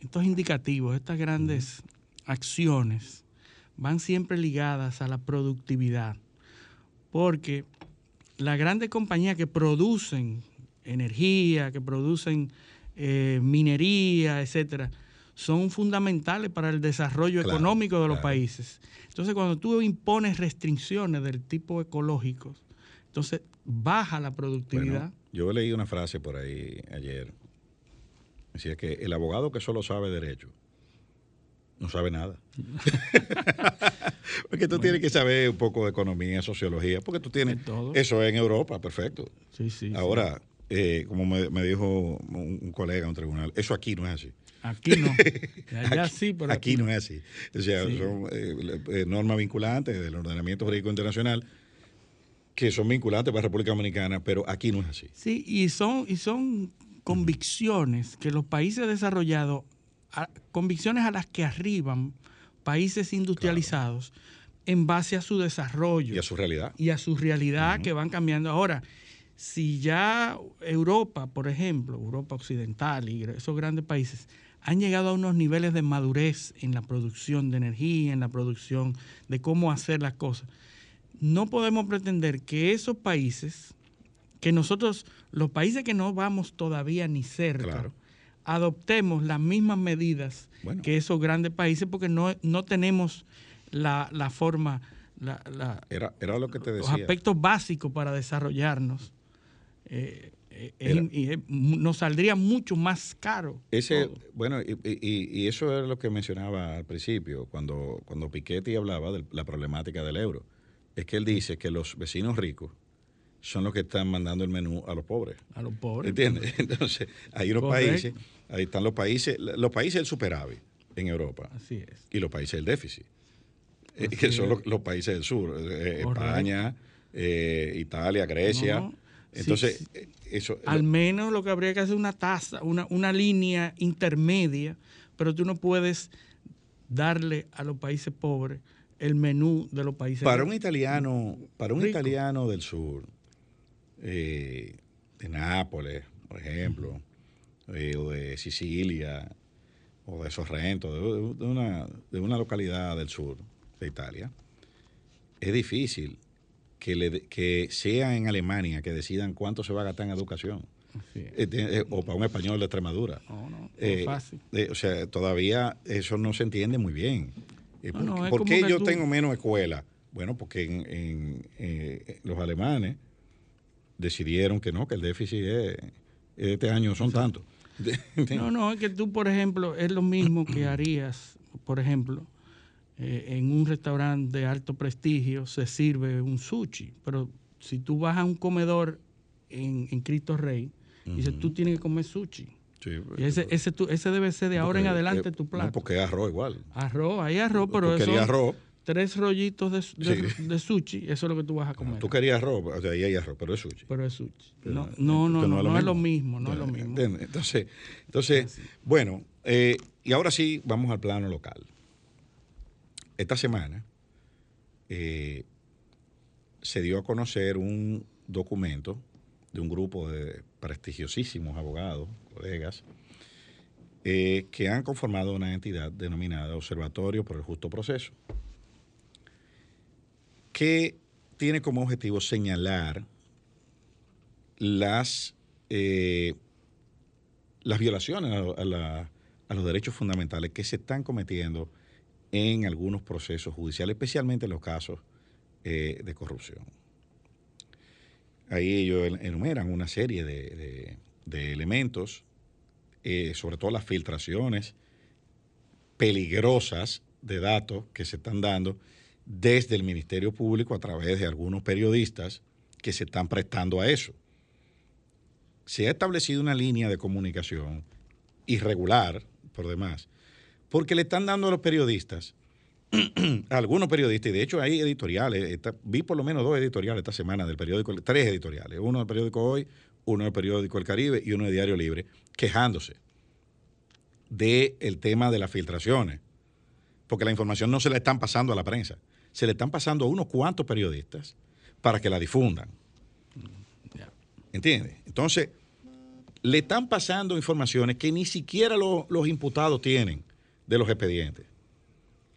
estos indicativos, estas grandes acciones van siempre ligadas a la productividad. Porque las grandes compañías que producen energía, que producen eh, minería, etcétera, son fundamentales para el desarrollo económico de los países. Entonces, cuando tú impones restricciones del tipo ecológico, entonces baja la productividad. yo leí una frase por ahí ayer. Decía que el abogado que solo sabe derecho no sabe nada. porque tú tienes que saber un poco de economía, sociología, porque tú tienes eso en Europa, perfecto. Sí, sí. Ahora, eh, como me, dijo un, colega en un tribunal, eso aquí no es así. Aquí no. Allá sí, pero aquí, no es así. O sea, son eh, eh, normas vinculantes del ordenamiento jurídico internacional que son vinculantes para la República Dominicana, pero aquí no es así. Sí, y son, y son convicciones que los países desarrollados, convicciones a las que arriban países industrializados en base a su desarrollo. Y a su realidad. Y a su realidad que van cambiando. Ahora, si ya Europa, por ejemplo, Europa Occidental y esos grandes países han llegado a unos niveles de madurez en la producción de energía, en la producción de cómo hacer las cosas, no podemos pretender que esos países, que nosotros, los países que no vamos todavía ni cerca, adoptemos las mismas medidas que esos grandes países porque no, no tenemos la, forma, la, era, era lo que te decía. los aspectos básicos para desarrollarnos eh, eh, nos saldría mucho más caro. Ese, bueno, y, eso es lo que mencionaba al principio, cuando, cuando Piketty hablaba de la problemática del euro. Es que él dice que los vecinos ricos son los que están mandando el menú a los pobres. A los pobres. ¿Entiendes? Entonces, hay unos países, ahí están los países, los países del superávit en Europa. Así es. Y los países del déficit, eh, que son los, países del sur, España, Italia, Grecia. Entonces, eh, eso... Al menos lo que habría que hacer es una tasa, una, una línea intermedia, pero tú no puedes darle a los países pobres el menú de los países para un italiano para un italiano del sur eh, de Nápoles por ejemplo eh, o de Sicilia o de Sorrento de, una, de una localidad del sur de Italia es difícil que, le, que sea en Alemania que decidan cuánto se va a gastar en educación eh, o para un español de Extremadura. No, no, es fácil. o sea, todavía eso no se entiende muy bien. ¿Por, qué yo tengo menos escuela? Bueno, porque en, eh, los alemanes decidieron que no, que el déficit es, este año son tantos. no, no, es que tú, por ejemplo, es lo mismo que harías, por ejemplo, eh, en un restaurante de alto prestigio se sirve un sushi, pero si tú vas a un comedor en, Cristo Rey, dices, tú tienes que comer sushi. Pues, y ese, ese, ese, debe ser de ahora en adelante tu plato. No, porque es arroz igual. Arroz, hay arroz, pero eso. arroz. Tres rollitos de, de, sushi, eso es lo que tú vas a comer. Tú querías arroz, o sea, ahí hay arroz, pero es sushi. Pero es sushi. no, no, no, no, es lo mismo, no es lo mismo. Entonces, entonces bueno, eh, y ahora sí, vamos al plano local. Esta semana eh, se dio a conocer un documento de un grupo de prestigiosísimos abogados, colegas, eh, que han conformado una entidad denominada Observatorio por el Justo Proceso, que tiene como objetivo señalar las, eh, las violaciones a, los derechos fundamentales que se están cometiendo en algunos procesos judiciales, especialmente en los casos eh, de corrupción. Ahí ellos enumeran una serie de, elementos, eh, sobre todo las filtraciones peligrosas de datos que se están dando desde el Ministerio Público a través de algunos periodistas que se están prestando a eso. Se ha establecido una línea de comunicación irregular, por demás, porque le están dando a los periodistas algunos periodistas, y de hecho hay editoriales, vi por lo menos dos editoriales esta semana del periódico, tres editoriales, uno del periódico Hoy, uno del periódico El Caribe y uno de Diario Libre, quejándose del tema de las filtraciones, porque la información no se la están pasando a la prensa, se le están pasando a unos cuantos periodistas para que la difundan. ¿Entiendes? Entonces, le están pasando informaciones que ni siquiera los imputados tienen de los expedientes.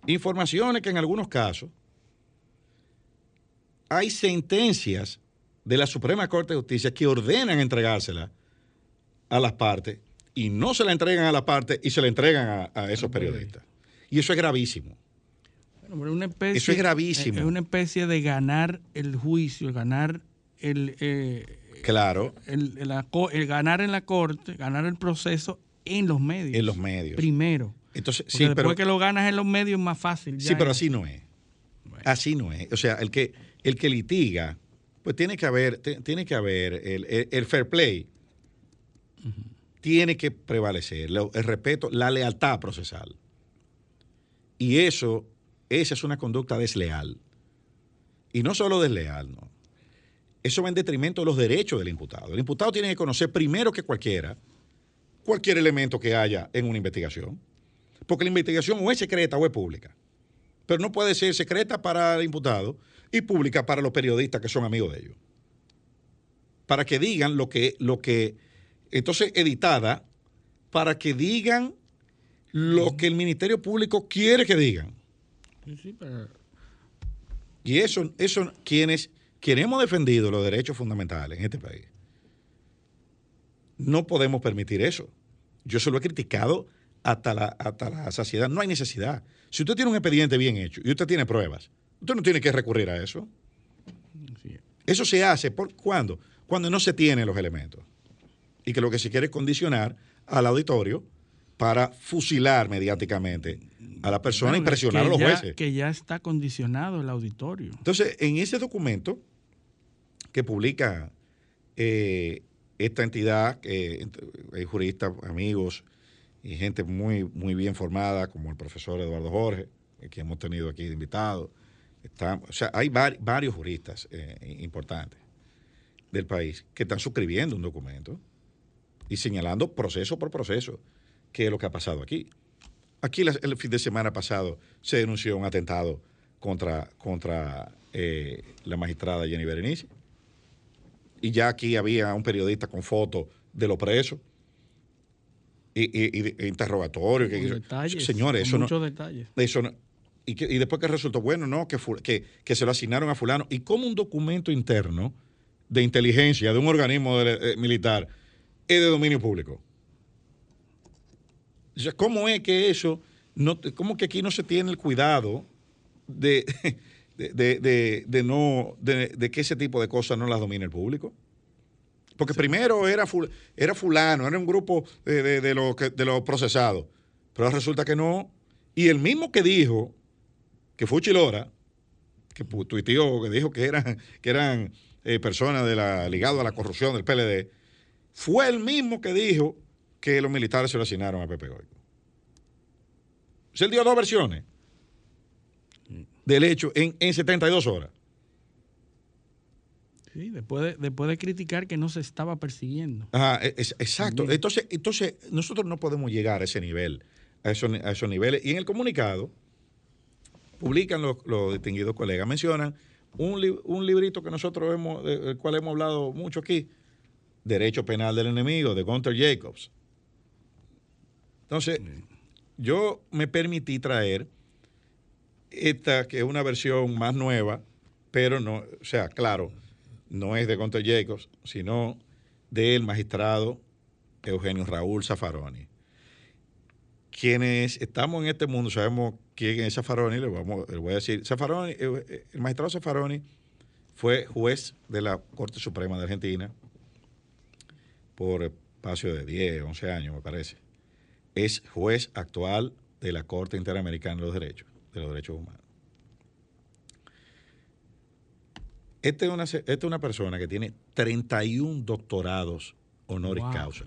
Informaciones que en algunos casos hay sentencias de la Suprema Corte de Justicia que ordenan entregárselas a las partes y no se la entregan a las partes y se la entregan a, esos periodistas. Y eso es gravísimo. eso es gravísimo. Es una especie de ganar el juicio, ganar el... Eh, claro. El, el, ganar en la corte, ganar el proceso en los medios. En los medios. Primero. Entonces, sí, después pero, que lo ganas en los medios es más fácil. sí, pero así no es. Así no es. O sea, el que, el que litiga, pues tiene que haber, tiene que haber el, fair play. Tiene que prevalecer el respeto, la lealtad procesal. Y eso, esa es una conducta desleal. Y no solo desleal, no. Eso va en detrimento de los derechos del imputado. El imputado tiene que conocer primero que cualquiera cualquier elemento que haya en una investigación. Porque la investigación o es secreta o es pública. Pero no puede ser secreta para el imputado y pública para los periodistas que son amigos de ellos. Para que digan lo que, lo que, entonces editada, para que digan lo que el Ministerio Público quiere que digan. Y eso, eso quienes, quienes hemos defendido los derechos fundamentales en este país, no podemos permitir eso. Yo se lo he criticado hasta la, hasta la saciedad. No hay necesidad. Si usted tiene un expediente bien hecho y usted tiene pruebas, usted no tiene que recurrir a eso. Eso se hace por cuando cuando no se tienen los elementos y que lo que se quiere es condicionar al auditorio para fusilar mediáticamente a la persona y presionar a los jueces. Que ya está condicionado el auditorio. Entonces, en ese documento que publica eh, esta entidad, que hay juristas, amigos, y gente muy, muy bien formada, como el profesor Eduardo Jorge, eh, que hemos tenido aquí de invitado. Está, o sea, hay varios juristas eh, importantes. del país que están suscribiendo un documento y señalando proceso por proceso qué es lo que ha pasado aquí. Aquí el fin de semana pasado se denunció un atentado contra, contra eh, la magistrada Jenny Berenice. Y ya aquí había un periodista con fotos de los presos y, y, y interrogatorio. señores, eso muchos detalles. Eso y, después que resultó bueno, no, que, que, que, se lo asignaron a fulano. Y como un documento interno de inteligencia de un organismo eh, militar es de dominio público. ¿Cómo es que eso, no, cómo que aquí no se tiene el cuidado de, de, no, de, que ese tipo de cosas no las domine el público? Porque primero era, era fulano, era un grupo de, de, los, de los procesados, pero resulta que no. Y el mismo que dijo que fue Chilora, que tuiteó, que dijo que eran, que eran eh, personas de la, ligadas a la corrupción del PLD, fue el mismo que dijo que los militares se lo asignaron a Pepe Goico. Se dio dos versiones del hecho en, en 72 horas. Sí, después de, después de criticar que no se estaba persiguiendo. Ajá, e, exacto. Entonces, entonces, nosotros no podemos llegar a ese nivel, a esos, a esos niveles. Y en el comunicado, publican los, distinguidos colegas, mencionan un, un librito que nosotros hemos, del cual hemos hablado mucho aquí, Derecho Penal del Enemigo, de Gunter Jacobs. Entonces, yo me permití traer esta, que es una versión más nueva, pero no, o sea, claro, no es de Gunter Jacobs, sino del magistrado Eugenio Raúl Zaffaroni. Quienes estamos en este mundo sabemos quién es Zaffaroni, le, vamos, le voy a decir. Eh, eh, el magistrado Zaffaroni fue juez de la Corte Suprema de Argentina, por espacio de 10, 11 años, me parece. Es juez actual de la Corte Interamericana de los Derechos, de los Derechos Humanos. Esta es una, este es una persona que tiene 31 doctorados honoris causa.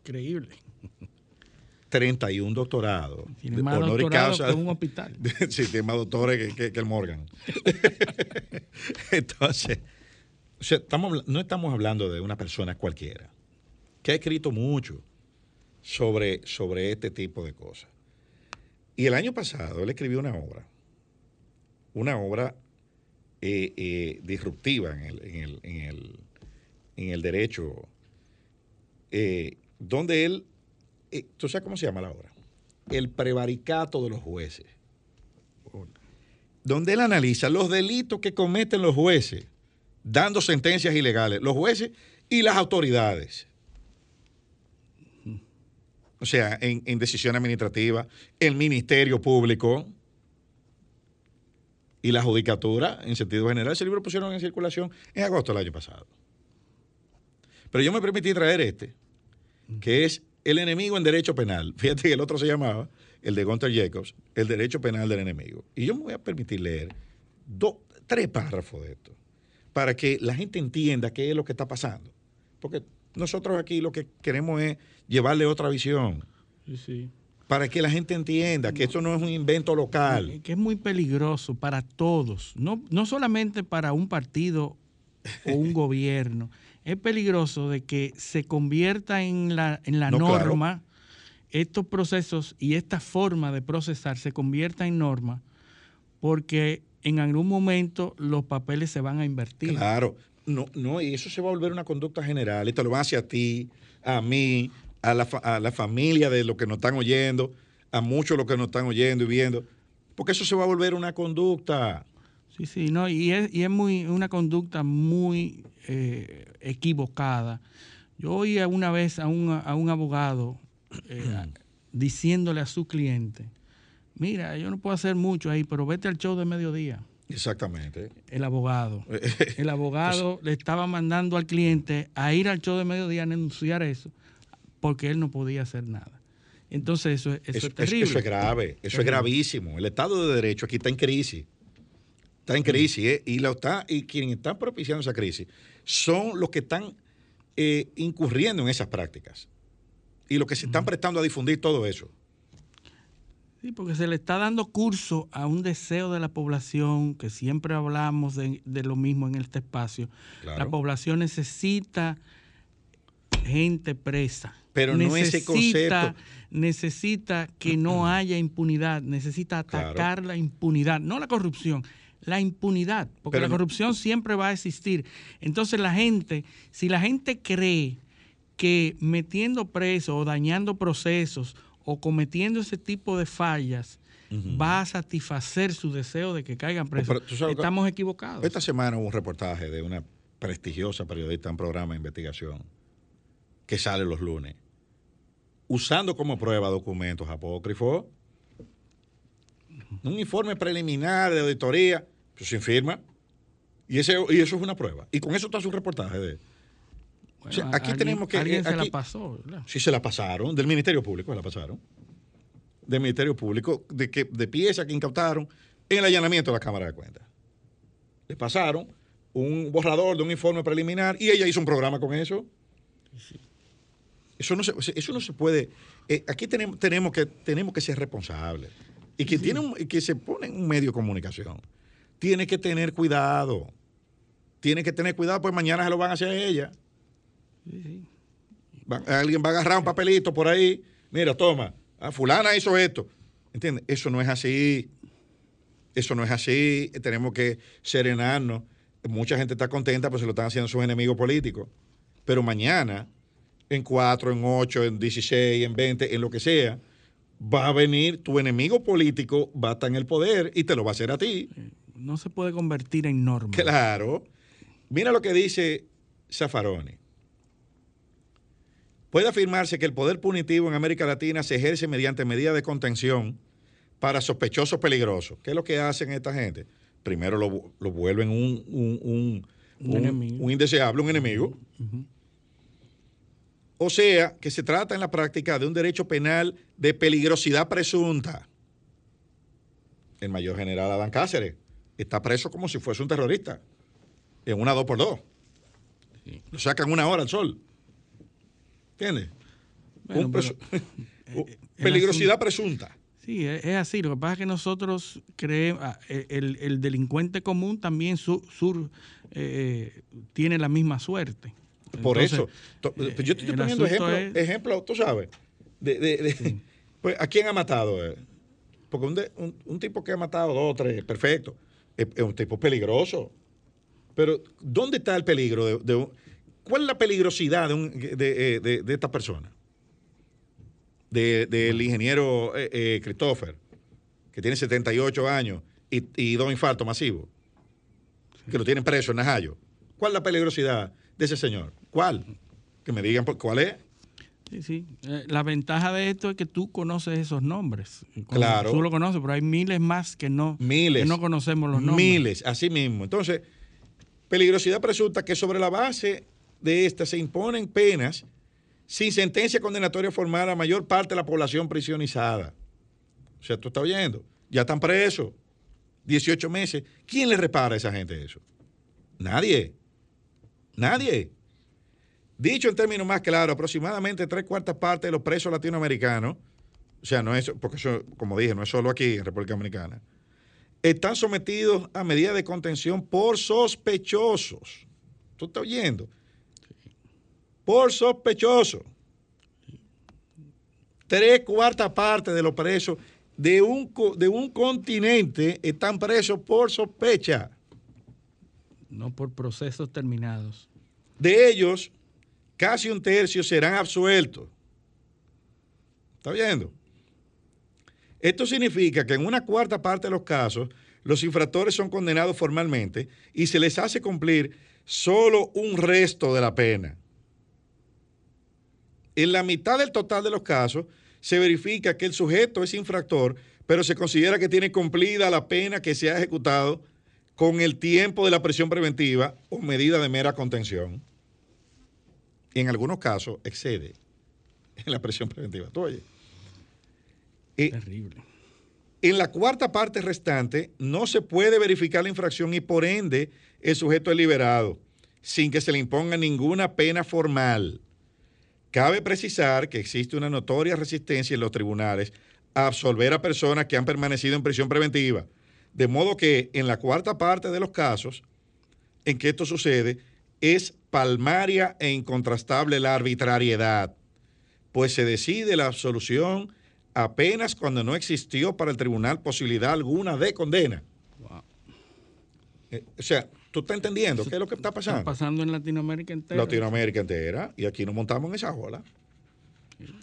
Increíble. 31 doctorados. Tiene más honoris causa. Que un hospital. sí, tiene más doctores que, que el Morgan. Entonces, o sea, estamos, no estamos hablando de una persona cualquiera que ha escrito mucho sobre, sobre este tipo de cosas. Y el año pasado él escribió una obra, una obra eh, eh, disruptiva en el, en el, en el, en el derecho, eh, donde él, ¿tú sabes cómo se llama la obra? El prevaricato de los jueces. Donde él analiza los delitos que cometen los jueces dando sentencias ilegales, los jueces y las autoridades. O sea, en, decisión administrativa, el Ministerio Público y la Judicatura, en sentido general, ese libro pusieron en circulación en agosto del año pasado. Pero yo me permití traer este, que es El enemigo en derecho penal. Fíjate que el otro se llamaba, el de Gunther Jacobs, El derecho penal del enemigo. Y yo me voy a permitir leer tres párrafos de esto para que la gente entienda qué es lo que está pasando. Porque nosotros aquí lo que queremos es llevarle otra visión. Para que la gente entienda que esto no es un invento local. Que es muy peligroso para todos, no, no solamente para un partido o un gobierno. Es peligroso de que se convierta en la, en la norma, estos procesos y esta forma de procesar se convierta en norma, porque en algún momento los papeles se van a invertir. Claro, no, no, y eso se va a volver una conducta general. Esto lo va hacia ti, a mí, a la, a la familia de los que nos están oyendo, a muchos los que nos están oyendo y viendo, porque eso se va a volver una conducta. Sí, sí, no, y es, y es muy, una conducta muy eh, equivocada. Yo oí una vez a un, a un abogado eh, diciéndole a su cliente, mira, yo no puedo hacer mucho ahí, pero vete al show de mediodía. Exactamente. El abogado. El abogado le estaba mandando al cliente a ir al show de mediodía a denunciar eso, porque él no podía hacer nada. Entonces eso, eso, es terrible. Eso es grave, eso es gravísimo. El Estado de Derecho aquí está en crisis. Está en crisis, ¿eh? y, lo está, y quienes están propiciando esa crisis son los que están eh, incurriendo en esas prácticas y los que se están prestando a difundir todo eso. Sí, porque se le está dando curso a un deseo de la población, que siempre hablamos de, lo mismo en este espacio. La población necesita gente presa. Pero no ese concepto. Necesita que no haya impunidad, necesita atacar la impunidad, no la corrupción, la impunidad, porque la corrupción siempre va a existir. Entonces la gente, si la gente cree que metiendo presos o dañando procesos o cometiendo ese tipo de fallas va a satisfacer su deseo de que caigan presos. Estamos equivocados. Esta semana hubo un reportaje de una prestigiosa periodista en programa de investigación que sale los lunes, usando como prueba documentos apócrifos, un informe preliminar de auditoría, pues sin firma, y, ese, y eso es una prueba. Y con eso está su reportaje de aquí tenemos que. Alguien se la pasó, ¿verdad? Sí, se la pasaron. Del Ministerio Público se la pasaron. Del Ministerio Público, de, que, de pieza que incautaron en el allanamiento de la Cámara de Cuentas. Le pasaron un borrador de un informe preliminar y ella hizo un programa con eso. Eso, no se, eso no se puede. Eh, aquí tenemos, tenemos, que, tenemos que ser responsables. Y que, tiene que se pone en un medio de comunicación tiene que tener cuidado. Tiene que tener cuidado, pues mañana se lo van a hacer a ella alguien va a agarrar un papelito por ahí. Mira, toma, ah, fulana hizo esto. ¿Entiendes? Eso no es así. Eso no es así. Tenemos que serenarnos. Mucha gente está contenta porque se lo están haciendo sus enemigos políticos. Pero mañana, en 4, en 8, en 16, en 20, en lo que sea, va a venir tu enemigo político, va a estar en el poder y te lo va a hacer a ti. No se puede convertir en norma. Claro. Mira lo que dice Zaffaroni. Puede afirmarse que el poder punitivo en América Latina se ejerce mediante medidas de contención para sospechosos peligrosos. ¿Qué es lo que hacen esta gente? Primero lo, vuelven un, un, un, indeseable, un enemigo. O sea, que se trata en la práctica de un derecho penal de peligrosidad presunta. El mayor general Adán Cáceres está preso como si fuese un terrorista, en una 2 por 2 Lo sacan una hora al sol. ¿Entiendes? Eh, peligrosidad presunta. Sí, es, así. Lo que pasa es que nosotros creemos, ah, e, el, delincuente común también sur, eh, tiene la misma suerte. Por eso. Eh, yo estoy poniendo ejemplos, ejemplo, tú sabes, pues, ¿a quién ha matado? Porque un, tipo que ha matado dos o tres, perfecto, es, un tipo peligroso. Pero, ¿dónde está el peligro de, un ¿Cuál es la peligrosidad de, eh, esta persona? del ingeniero eh, eh, Christopher, que tiene 78 años y, dos infartos masivos, que lo tienen preso en Najayo. ¿Cuál es la peligrosidad de ese señor? ¿Cuál? Que me digan cuál es. Sí, sí. la ventaja de esto es que tú conoces esos nombres. claro. Tú lo conoces, pero hay miles más que no, miles, que no conocemos los nombres. Miles, así mismo. Entonces, peligrosidad presunta que sobre la base de estas se imponen penas sin sentencia condenatoria formal a mayor parte de la población prisionizada. O sea, tú estás oyendo, ya están presos, 18 meses. ¿Quién le repara a esa gente eso? Nadie. Nadie. Dicho en términos más claros, aproximadamente tres cuartas partes de los presos latinoamericanos, o sea, no es, porque como dije, no es solo aquí en República Dominicana, están sometidos a medidas de contención por sospechosos. ¿Tú estás oyendo? por sospechoso. Tres cuartas partes de los presos de un, de un continente están presos por sospecha. No por procesos terminados. De ellos, casi un tercio serán absueltos. ¿Está viendo? Esto significa que en una cuarta parte de los casos, los infractores son condenados formalmente y se les hace cumplir solo un resto de la pena. En la mitad del total de los casos se verifica que el sujeto es infractor, pero se considera que tiene cumplida la pena que se ha ejecutado con el tiempo de la presión preventiva o medida de mera contención. En algunos casos excede en la presión preventiva. ¿Tú oye? Terrible. En la cuarta parte restante no se puede verificar la infracción y por ende el sujeto es liberado sin que se le imponga ninguna pena formal. Cabe precisar que existe una notoria resistencia en los tribunales a absolver a personas que han permanecido en prisión preventiva. De modo que en la cuarta parte de los casos en que esto sucede es palmaria e incontrastable la arbitrariedad, pues se decide la absolución apenas cuando no existió para el tribunal posibilidad alguna de condena. Eh, o sea, ¿tú estás entendiendo qué es lo que está pasando? Está pasando en Latinoamérica entera. Latinoamérica entera, y aquí nos montamos en esa ola.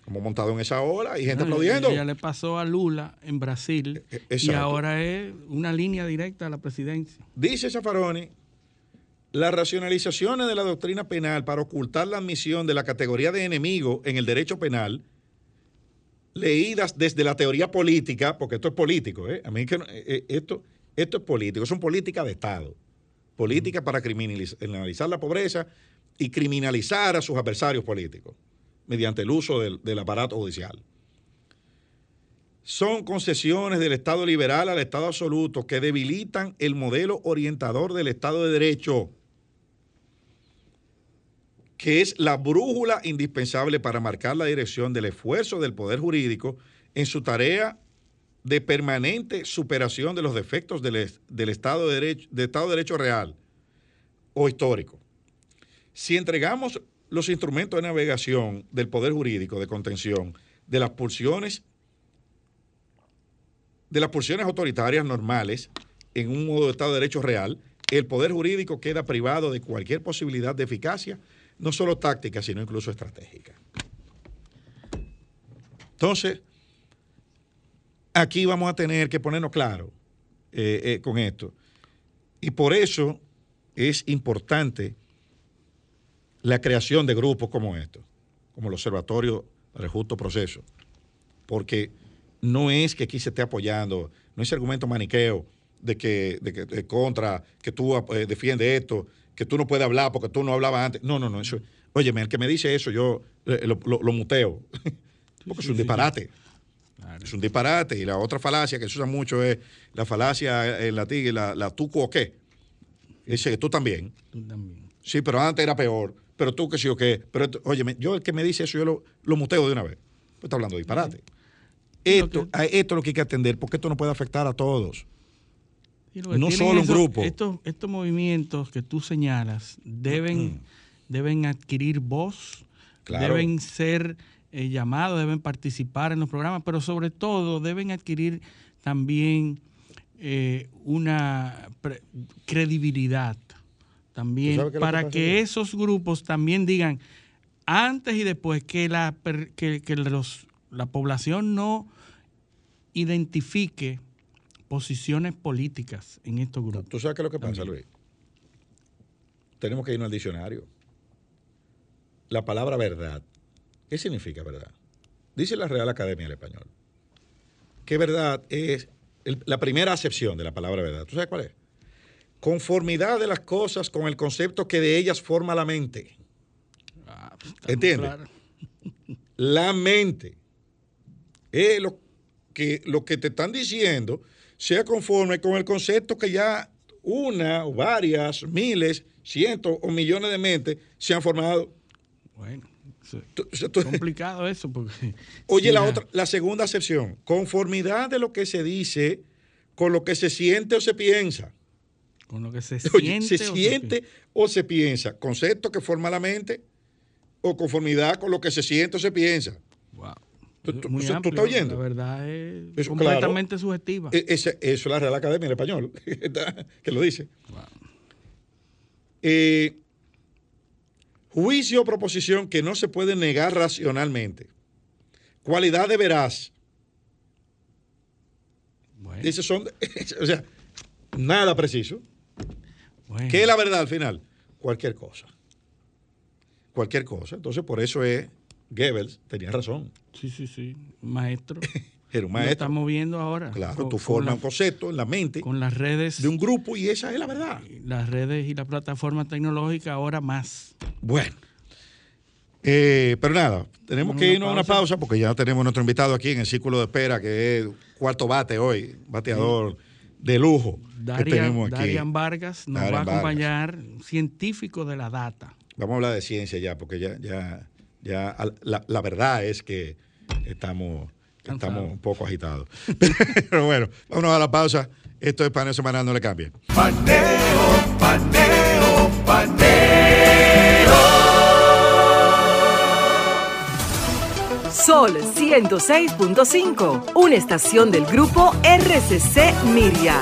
Hemos montado en esa ola y gente aplaudiendo. Ya le pasó a Lula en Brasil E- e- y ahora es una línea directa a la presidencia. Dice Zaffaroni, las racionalizaciones de la doctrina penal para ocultar la admisión de la categoría de enemigo en el derecho penal, leídas desde la teoría política, porque esto es político, ¿eh? a mí que no- eh, eh, esto, esto es político, son políticas de Estado, política para criminalizar la pobreza y criminalizar a sus adversarios políticos mediante el uso del, del aparato judicial. Son concesiones del Estado liberal al Estado absoluto que debilitan el modelo orientador del Estado de Derecho, que es la brújula indispensable para marcar la dirección del esfuerzo del Poder Jurídico en su tarea de permanente superación de los defectos del, del Estado, de derecho, de Estado de Derecho real o histórico. Si entregamos los instrumentos de navegación del Poder Jurídico de contención de las pulsiones de las pulsiones autoritarias normales en un modo de Estado de Derecho real, el Poder Jurídico queda privado de cualquier posibilidad de eficacia, no solo táctica, sino incluso estratégica. Entonces, aquí vamos a tener que ponernos claro eh, eh, con esto. Y por eso es importante la creación de grupos como estos, como el Observatorio para el Justo Proceso. Porque no es que aquí se esté apoyando, no es argumento maniqueo de que, de que de contra, que tú eh, defiendes esto, que tú no puedes hablar porque tú no hablabas antes. No, no, no. Eso, óyeme, el que me dice eso, yo eh, lo, lo- lo muteo. porque es un disparate. Es un disparate. Y la otra falacia que se usa mucho es la falacia en latín, la, la tú o qué. Dice que tú también. Tú también. Sí, pero antes era peor. Pero tú que sí o qué. Pero óyeme, yo el que me dice eso, yo lo, lo muteo de una vez. Pues está hablando de disparate. Esto, a esto es lo que hay que atender, porque esto no puede afectar a todos. No solo un esos- grupo. Estos, estos movimientos que tú señalas deben, deben adquirir voz, Claro. deben ser eh, llamados, deben participar en los programas, pero sobre todo deben adquirir también eh, una credibilidad también ¿Tú sabes qué es lo que para que esos grupos también digan antes y después que la, que, que los, la población no identifique posiciones políticas en estos grupos. ¿Tú sabes qué es lo que pasa, Luis? Tenemos que irnos al diccionario. La palabra verdad. ¿Qué significa verdad? Dice la Real Academia del Español que verdad es el- la primera acepción de la palabra verdad. ¿Tú sabes cuál es? Conformidad de las cosas con el concepto que de ellas forma la mente. ¿Entiendes? claro. La mente. Es lo que, lo que te están diciendo sea conforme con el concepto que ya una o varias, miles, cientos o millones de mentes se han formado. Bueno, eso- tú- complicado eso porque Oye, la otra, la segunda acepción, conformidad de lo que se dice con lo que se siente o se piensa. Con lo que se Oye, siente se o siente o se piensa, concepto que forma la mente o conformidad con lo que se siente o se piensa. Wow. ¿Tú, tú- Muy o sea, ¿tú amplio, estás oyendo? La verdad es Eso, completamente claro. subjetiva. E- eso es la Real Academia en Español, que lo dice. Eh, juicio o proposición que no se puede negar racionalmente. Cualidad de veraz. Bueno, Dice, son, o sea, nada preciso. Bueno. ¿Qué es la verdad al final? Cualquier cosa. Cualquier cosa. Entonces, por eso es, Goebbels tenía razón. Sí, sí, sí. Maestro. Era un Lo maestro. estamos viendo ahora. Claro, con- tú formas la- un concepto en la mente con las redes, de un grupo y esa es la verdad. las redes y las plataformas tecnológicas ahora más. Bueno. Eh, pero nada, tenemos que irnos a una pausa. porque ya tenemos nuestro invitado aquí en el círculo de espera, que es cuarto bate hoy, bateador de lujo Darian, tenemos aquí. Darian Vargas nos Darian va a Vargas. acompañar, científico de la data. Vamos a hablar de ciencia ya, porque ya, ya, ya al- la, la verdad es que estamos estamos un poco agitados. Pero bueno, vámonos a la pausa. Esto es paneo semanal, no le cambie. Paneo, paneo, paneo. Sol 106.5, una estación del grupo RCC Miria.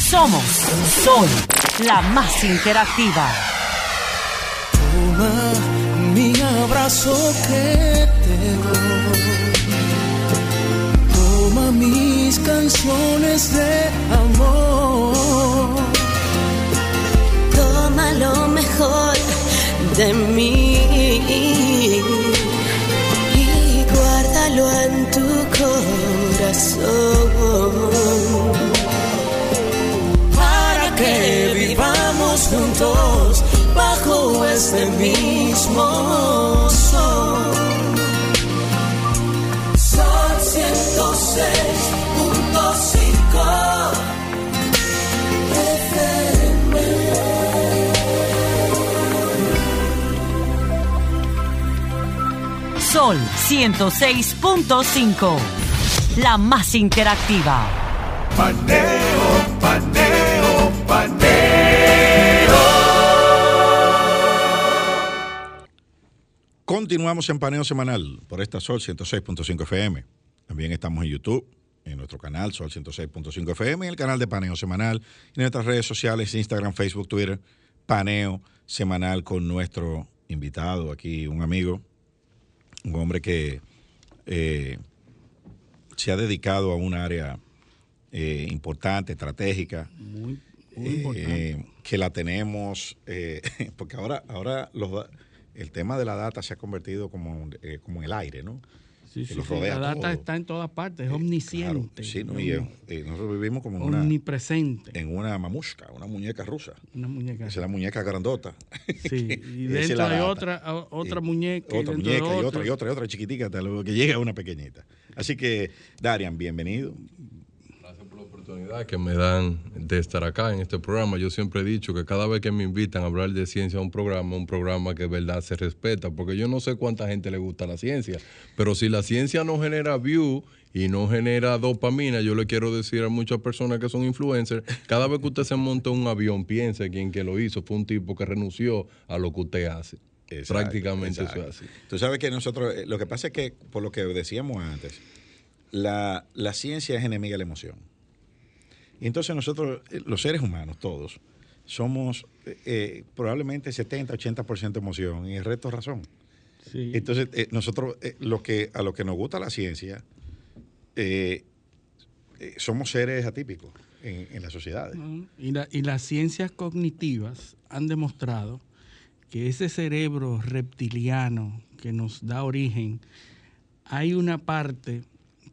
Somos Sol. La más interactiva. Toma mi abrazo que te doy. Toma mis canciones de amor. Toma lo mejor de mí juntos bajo este mismo sol. Sol 106.5 Sol 106.5. La más interactiva. Paneo, paneo, paneo. Continuamos en paneo semanal por esta Sol 106.5 FM. También estamos en YouTube, en nuestro canal Sol 106.5 FM, en el canal de paneo semanal, en nuestras redes sociales, Instagram, Facebook, Twitter, paneo semanal con nuestro invitado aquí, un amigo, un hombre que eh, se ha dedicado a un área eh, importante, estratégica, Muy, muy eh, importante. que la tenemos, porque ahora, ahora los el tema de la data se ha convertido como, eh, como en el aire, ¿no? Sí, sí, sí, La data todo. está en todas partes, es Claro, omnisciente. sí, ¿no? y, eh, eh, nosotros vivimos como en una, omnipresente. en una mamushka, una muñeca rusa. Una muñeca. Esa es la muñeca grandota. Sí, y dentro hay otra, otra muñeca. Otra muñeca y otra, otra. y otra, y otra chiquitica, hasta luego que llega una pequeñita. Así que, Darian, bienvenido. Oportunidad que me dan de estar acá en este programa. Yo siempre he dicho que cada vez que me invitan a hablar de ciencia a un programa, un programa que de verdad se respeta, porque yo no sé cuánta gente le gusta la ciencia, pero si la ciencia no genera view y no genera dopamina, yo le quiero decir a muchas personas que son influencers, cada vez que usted se monta en un avión, piense quien que lo hizo fue un tipo que renunció a lo que usted hace. Exacto, Prácticamente exacto. eso es así. Tú sabes que nosotros, eh, lo que pasa es que, por lo que decíamos antes, la, la ciencia es enemiga de la emoción. Y entonces nosotros, eh, los seres humanos, todos, somos eh, eh, probablemente 70, 80% emoción y el resto razón. Sí. Entonces, eh, nosotros, eh, lo que, a lo que nos gusta la ciencia, eh, eh, somos seres atípicos en, en las sociedades. Ujú. Y, la- y las ciencias cognitivas han demostrado que ese cerebro reptiliano que nos da origen, hay una parte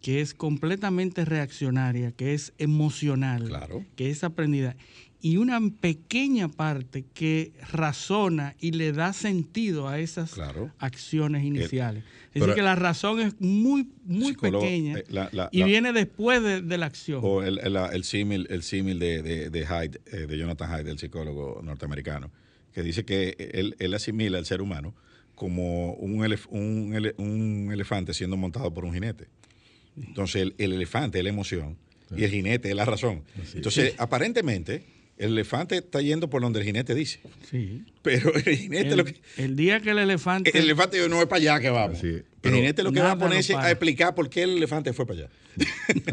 que es completamente reaccionaria, que es emocional, Claro. que es aprendida, y una pequeña parte que razona y le da sentido a esas Claro. acciones iniciales. es decir, que la razón es muy, muy pequeña eh, la- la- y la- viene después de, de la acción. O el, el, el símil, el símil de, de, de Hyde, eh, de Jonathan Hyde, el psicólogo norteamericano, que dice que él, él asimila al ser humano como un, elef- un, un elefante siendo montado por un jinete. Entonces el, el elefante es la emoción y el jinete es la razón. Entonces, aparentemente, el elefante está yendo por donde el jinete dice. Sí. Pero el jinete El, lo que... el día que el elefante El elefante no es para allá que vamos. Es. El jinete lo que va a ponerse a explicar por qué el elefante fue para allá.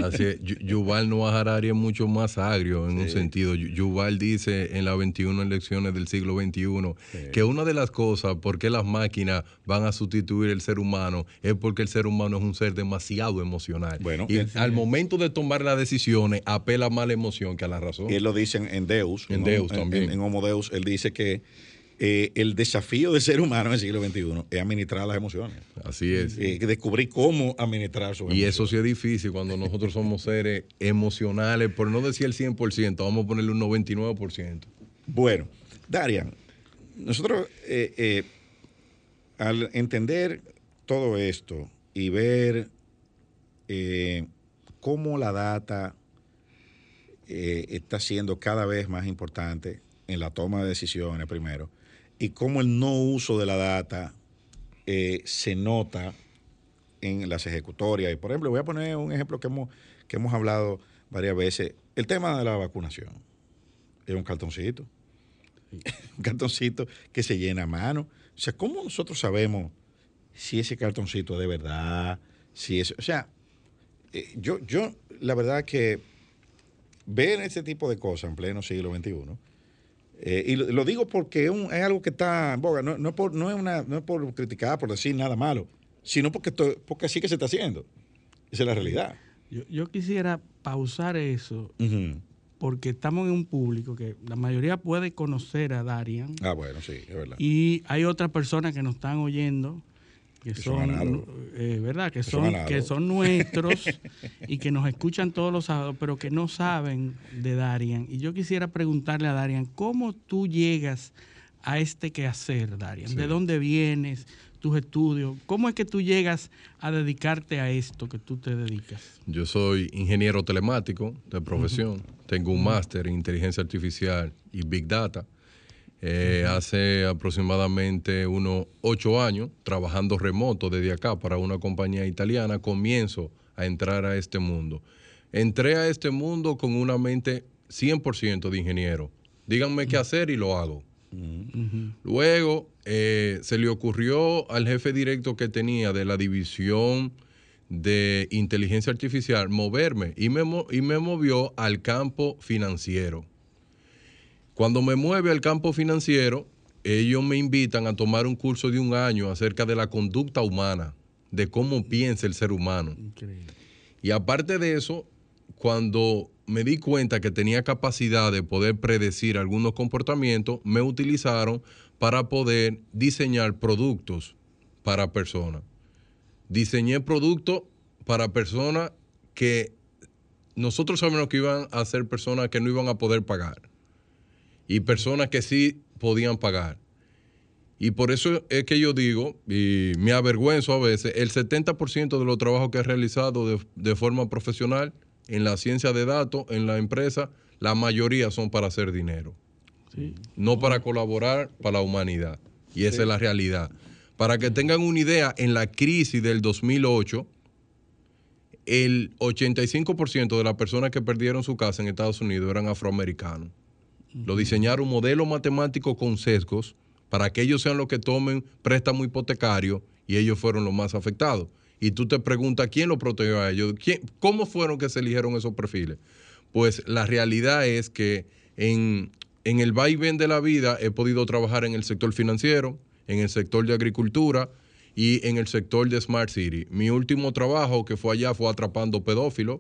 Así es, Yu- Yuval Noah Harari es mucho más agrio en un sentido. Yu- Yuval dice en las 21 elecciones del siglo XXI que una de las cosas por qué las máquinas van a sustituir el ser humano es porque el ser humano es un ser demasiado emocional. Bueno, y al momento de tomar las decisiones apela más a la emoción que a la razón. Y él lo dice en, en Deus. En ¿no? Deus también. En, en Homo Deus, él dice que eh, el desafío del ser humano en el siglo XXI es administrar las emociones. Así es. Eh, descubrir cómo administrar sus Y emociones. eso sí es difícil cuando nosotros somos seres emocionales, por no decir el 100%, vamos a ponerle un 99%. Bueno, Darian, nosotros eh, eh, al entender todo esto y ver eh, cómo la data está siendo cada vez más importante en la toma de decisiones primero y cómo el no uso de la data eh, se nota en las ejecutorias. Y por ejemplo, voy a poner un ejemplo que hemos, que hemos hablado varias veces. El tema de la vacunación. Es un cartoncito. un cartoncito que se llena a mano. O sea, ¿cómo nosotros sabemos si ese cartoncito es de verdad? Si es, o sea, eh, yo, yo, la verdad que ver este tipo de cosas en pleno siglo XXI, eh, y lo, lo digo porque es, un- es algo que está en boga, no, no, es por, no, es una, no es por criticar, por decir nada malo, sino porque, esto- porque así que se está haciendo. Esa es la realidad. Yo, yo quisiera pausar eso porque estamos en un público que la mayoría puede conocer a Darian Ah, bueno, sí, es verdad. y hay otras personas que nos están oyendo que, Que son eh, verdad que Que son son, que son nuestros y que nos escuchan todos los sábados pero que no saben de Darian. Y yo quisiera preguntarle a Darian cómo tú llegas a este quehacer Darian de dónde vienes tus estudios cómo es que tú llegas a dedicarte a esto que tú te dedicas Yo soy ingeniero telemático de profesión. Tengo un máster en inteligencia artificial y big data. Eh, Hace aproximadamente unos ocho años, trabajando remoto desde acá para una compañía italiana, comienzo a entrar a este mundo. Entré a este mundo con una mente 100% de ingeniero. Díganme qué hacer y lo hago. Luego eh, se le ocurrió al jefe directo que tenía de la división de inteligencia artificial moverme y me, y me movió al campo financiero. Cuando me mueve al campo financiero, ellos me invitan a tomar un curso de un año acerca de la conducta humana, de cómo piensa el ser humano. increíble Y aparte de eso, cuando me di cuenta que tenía capacidad de poder predecir algunos comportamientos, me utilizaron para poder diseñar productos para personas. Diseñé productos para personas que nosotros sabemos que iban a ser personas que no iban a poder pagar y personas que sí podían pagar. Y por eso es que yo digo, y me avergüenzo a veces, el 70% de los trabajos que he realizado de, de forma profesional en la ciencia de datos, en la empresa, la mayoría son para hacer dinero, sí no para colaborar para la humanidad. Y esa es la realidad. Para que tengan una idea, en la crisis del 2008, el 85% de las personas que perdieron su casa en Estados Unidos eran afroamericanos. Lo diseñaron modelo matemático con sesgos para que ellos sean los que tomen préstamo hipotecario y ellos fueron los más afectados. Y tú te preguntas quién lo protegió a ellos, ¿Quién- cómo fueron que se eligieron esos perfiles. Pues la realidad es que en, en el vaivén de la vida he podido trabajar en el sector financiero, en el sector de agricultura y en el sector de Smart City. Mi último trabajo que fue allá fue atrapando pedófilos,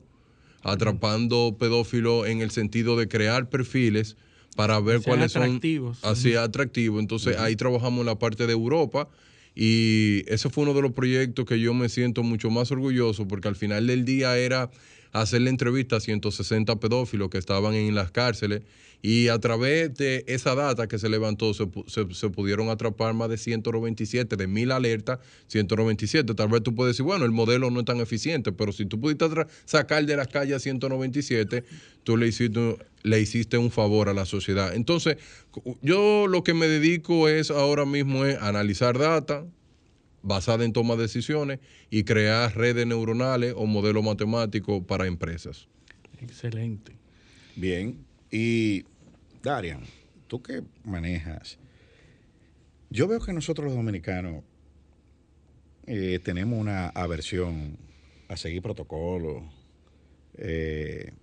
atrapando pedófilos en el sentido de crear perfiles para ver cuáles atractivos. son así atractivos. Entonces ahí trabajamos en la parte de Europa y ese fue uno de los proyectos que yo me siento mucho más orgulloso porque al final del día era hacerle entrevista a 160 pedófilos que estaban en las cárceles y a través de esa data que se levantó se, pu- se- se pudieron atrapar más de 197, de mil alertas, 197. Tal vez tú puedes decir, bueno, el modelo no es tan eficiente, pero si tú pudiste sacar de las calles a 197, tú le hiciste, le hiciste un favor a la sociedad. Entonces, yo lo que me dedico es ahora mismo es analizar data, basada en toma de decisiones y crear redes neuronales o modelos matemáticos para empresas. excelente Bien. Y, Darian, tú que manejas, yo veo que nosotros los dominicanos eh, tenemos una aversión a seguir protocolos. eh,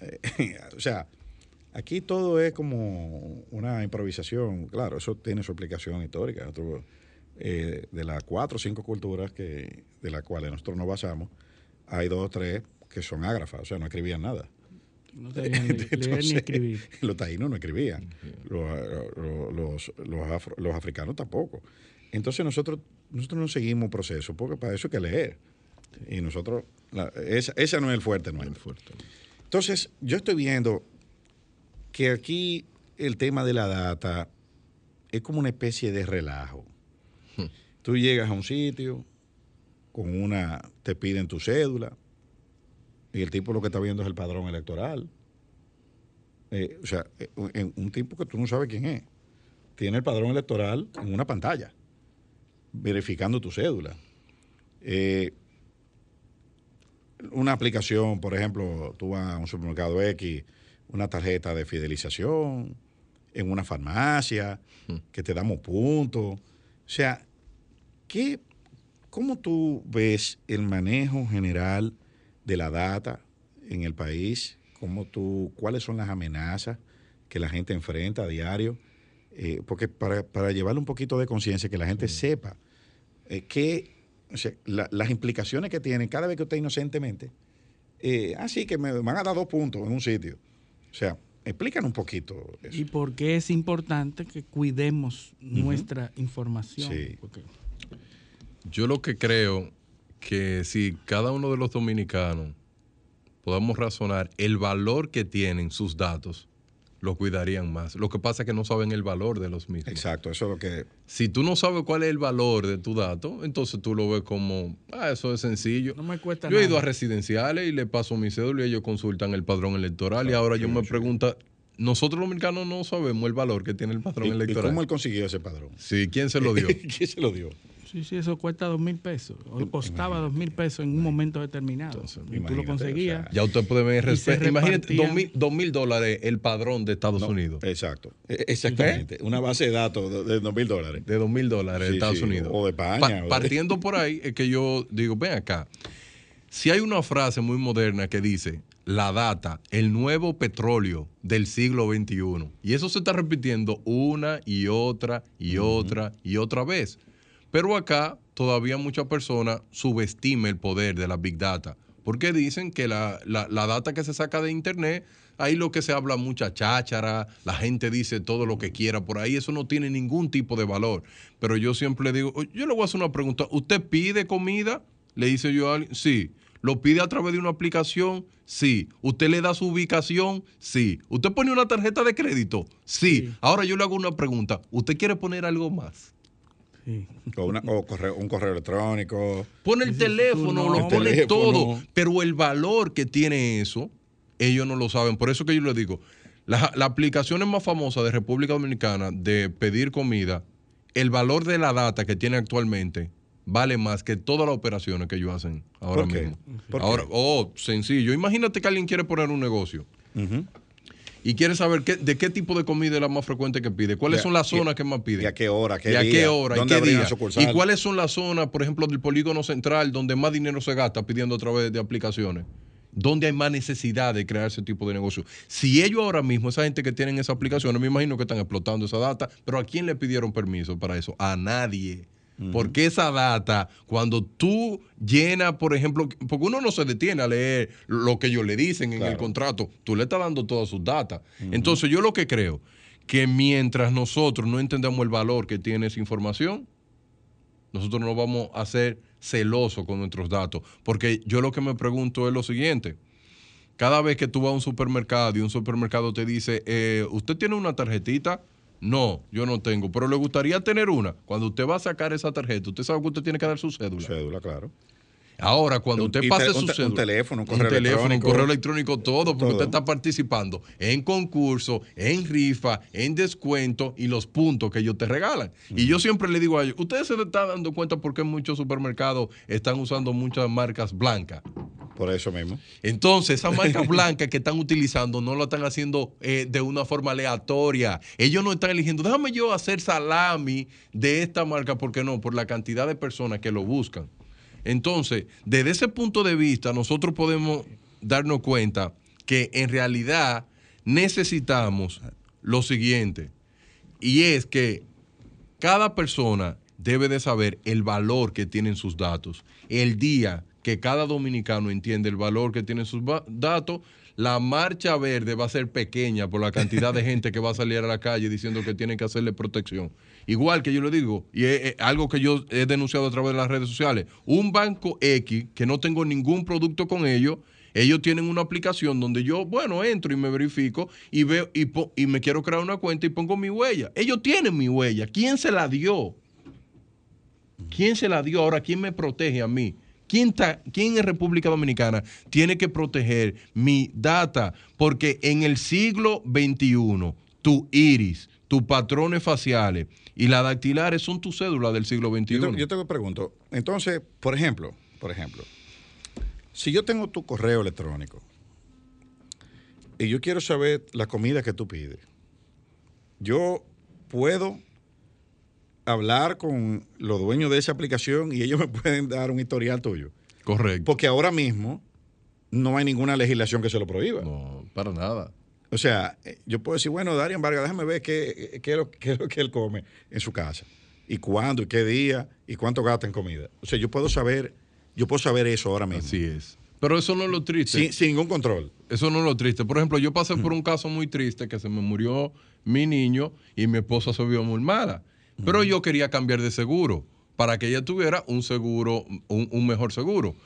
eh, o sea, aquí todo es como una improvisación. Claro, eso tiene su explicación histórica. De las cuatro o cinco culturas que, de las cuales nosotros nos basamos, hay dos o tres que son ágrafas, o sea, no escribían nada. No sabían ni leer ni Entonces, escribir. Los taínos no escribían, los, los, los- los afro- los africanos tampoco. Entonces nosotros, nosotros no seguimos proceso, porque para eso hay que leer. Y nosotros, la- esa, esa no es el fuerte nuestro. Entonces, yo estoy viendo que aquí el tema de la data es como una especie de relajo. Tú llegas a un sitio, con una, te piden tu cédula, y el tipo lo que está viendo es el padrón electoral. Eh, o sea, eh, un, un tipo que tú no sabes quién es. Tiene el padrón electoral en una pantalla, verificando tu cédula. Eh, una aplicación, por ejemplo, tú vas a un supermercado X, una tarjeta de fidelización, en una farmacia, que te damos puntos. O sea, ¿qué, ¿cómo tú ves el manejo general de la data en el país? ¿Cómo tú, ¿Cuáles son las amenazas que la gente enfrenta a diario? Eh, porque para, para llevarle un poquito de conciencia, que la gente sepa eh, qué, o sea, la- las implicaciones que tienen cada vez que usted inocentemente, eh, ah, sí, que me van a dar dos puntos en un sitio. O sea, explícanos un poquito eso. Y por qué es importante que cuidemos nuestra información. Sí. Porque Yo lo que creo que si cada uno de los dominicanos podamos razonar el valor que tienen sus datos, los cuidarían más. Lo que pasa es que no saben el valor de los mismos. Exacto, eso es lo que... Si tú no sabes cuál es el valor de tu dato, entonces tú lo ves como, ah, eso es sencillo. no me cuesta Yo he ido a residenciales y le paso mi cédula y ellos consultan el padrón electoral y ahora yo me pregunto, nosotros los dominicanos no sabemos el valor que tiene el padrón ¿Y, y electoral. cómo él consiguió ese padrón? Sí, ¿quién se lo dio? ¿Quién se lo dio? Sí, sí, eso cuesta dos mil pesos. O costaba dos mil pesos en un momento determinado. y tú lo conseguías. Ya usted puede ver respeto. Imagínate, dos mil, dos mil dólares el padrón de Estados Unidos. Exacto. E- Exactamente. Una base de datos de- dos mil dólares. De dos mil dólares de Estados sí, Unidos. o de España, Pa- o de- partiendo por ahí, es que yo digo, ven acá. Si hay una frase muy moderna que dice, la data, el nuevo petróleo del siglo XXI. Y eso se está repitiendo una y otra y otra y otra vez. Pero acá todavía muchas personas subestiman el poder de la Big Data. Porque dicen que la, la- la data que se saca de Internet, ahí lo que se habla mucha cháchara, la gente dice todo lo que quiera por ahí, eso no tiene ningún tipo de valor. Pero yo siempre le digo, "Oye, yo le voy a hacer una pregunta, ¿usted pide comida? Le dice yo a alguien, sí. ¿Lo pide a través de una aplicación? Sí. ¿Usted le da su ubicación? Sí. ¿Usted pone una tarjeta de crédito? Sí. Ahora yo le hago una pregunta. ¿Usted quiere poner algo más? O, una- o correo- un correo electrónico. Pone el teléfono, lo El pone teléfono. todo. Pero el valor que tiene eso, ellos no lo saben. Por eso que yo les digo, la, la aplicación más famosa de República Dominicana de pedir comida, el valor de la data que tiene actualmente vale más que todas las operaciones que ellos hacen ahora ¿Por qué? mismo. ¿Por qué? ahora, oh, sencillo. Imagínate que alguien quiere poner un negocio. Y quiere saber qué- de qué tipo de comida es la más frecuente que pide, cuáles son las y- zonas que más pide. y a qué hora, qué y a qué hora, y dónde qué día. sucursal. Y cuáles son las zonas, por ejemplo, del polígono central donde más dinero se gasta pidiendo a través de aplicaciones. Donde hay más necesidad de crear ese tipo de negocio. Si ellos ahora mismo, esa gente que tienen esas aplicaciones, me imagino que están explotando esa data, pero ¿a quién le pidieron permiso para eso? A nadie. Porque esa data, cuando tú llenas, por ejemplo, porque uno no se detiene a leer lo que ellos le dicen en el contrato, tú le estás dando todas sus datas. Entonces yo lo que creo, que mientras nosotros no entendamos el valor que tiene esa información, nosotros no vamos a ser celosos con nuestros datos. Porque yo lo que me pregunto es lo siguiente. Cada vez que tú vas a un supermercado y un supermercado te dice, eh, ¿usted tiene una tarjetita? No, yo no tengo, pero le gustaría tener una. Cuando usted va a sacar esa tarjeta, usted sabe que usted tiene que dar su cédula. Cédula, claro. Ahora, cuando usted pase su un teléfono, un correo teléfono, un electrónico. correo electrónico, todo, porque Todo. usted está participando en concurso, en rifa, en descuento y los puntos que ellos te regalan. Y yo siempre le digo a ellos, ustedes se están dando cuenta por qué muchos supermercados están usando muchas marcas blancas. Por eso mismo. Entonces, esa marca blanca que están utilizando no lo están haciendo eh, de una forma aleatoria. Ellos no están eligiendo, déjame yo hacer salami de esta marca, ¿por qué no? Por la cantidad de personas que lo buscan. Entonces, desde ese punto de vista, nosotros podemos darnos cuenta que en realidad necesitamos lo siguiente, y es que cada persona debe de saber el valor que tienen sus datos. El día que cada dominicano entiende el valor que tienen sus datos, la marcha verde va a ser pequeña por la cantidad de gente que va a salir a la calle diciendo que tienen que hacerle protección. Igual que yo le digo, y es, algo que yo he denunciado a través de las redes sociales, un banco X que no tengo ningún producto con ellos, ellos tienen una aplicación donde yo, bueno, entro y me verifico y veo y, me quiero crear una cuenta y pongo mi huella. Ellos tienen mi huella. ¿Quién se la dio? ¿Quién se la dio? Ahora, ¿quién me protege a mí? ¿Quién, ¿Quién en República Dominicana tiene que proteger mi data? Porque en el siglo XXI, tu iris, tus patrones faciales y las dactilares son tu cédula del siglo XXI. Yo te, yo te pregunto, entonces, por ejemplo, por ejemplo, si yo tengo tu correo electrónico y yo quiero saber la comida que tú pides, yo puedo hablar con los dueños de esa aplicación y ellos me pueden dar un historial tuyo. Correcto. Porque ahora mismo no hay ninguna legislación que se lo prohíba. No, para nada. O sea, eh, yo puedo decir, bueno, Darian Vargas, déjame ver qué, qué es lo, qué es lo que él come en su casa. Y cuándo, y qué día, y cuánto gasta en comida. O sea, yo puedo saber, yo puedo saber eso ahora mismo. Así es. Pero eso no es lo triste. Sin, sin ningún control. Eso no es lo triste. Por ejemplo, yo pasé por un caso muy triste que se me murió mi niño y mi esposa se vio muy mala. Pero yo quería cambiar de seguro para que ella tuviera un seguro, un, un mejor seguro.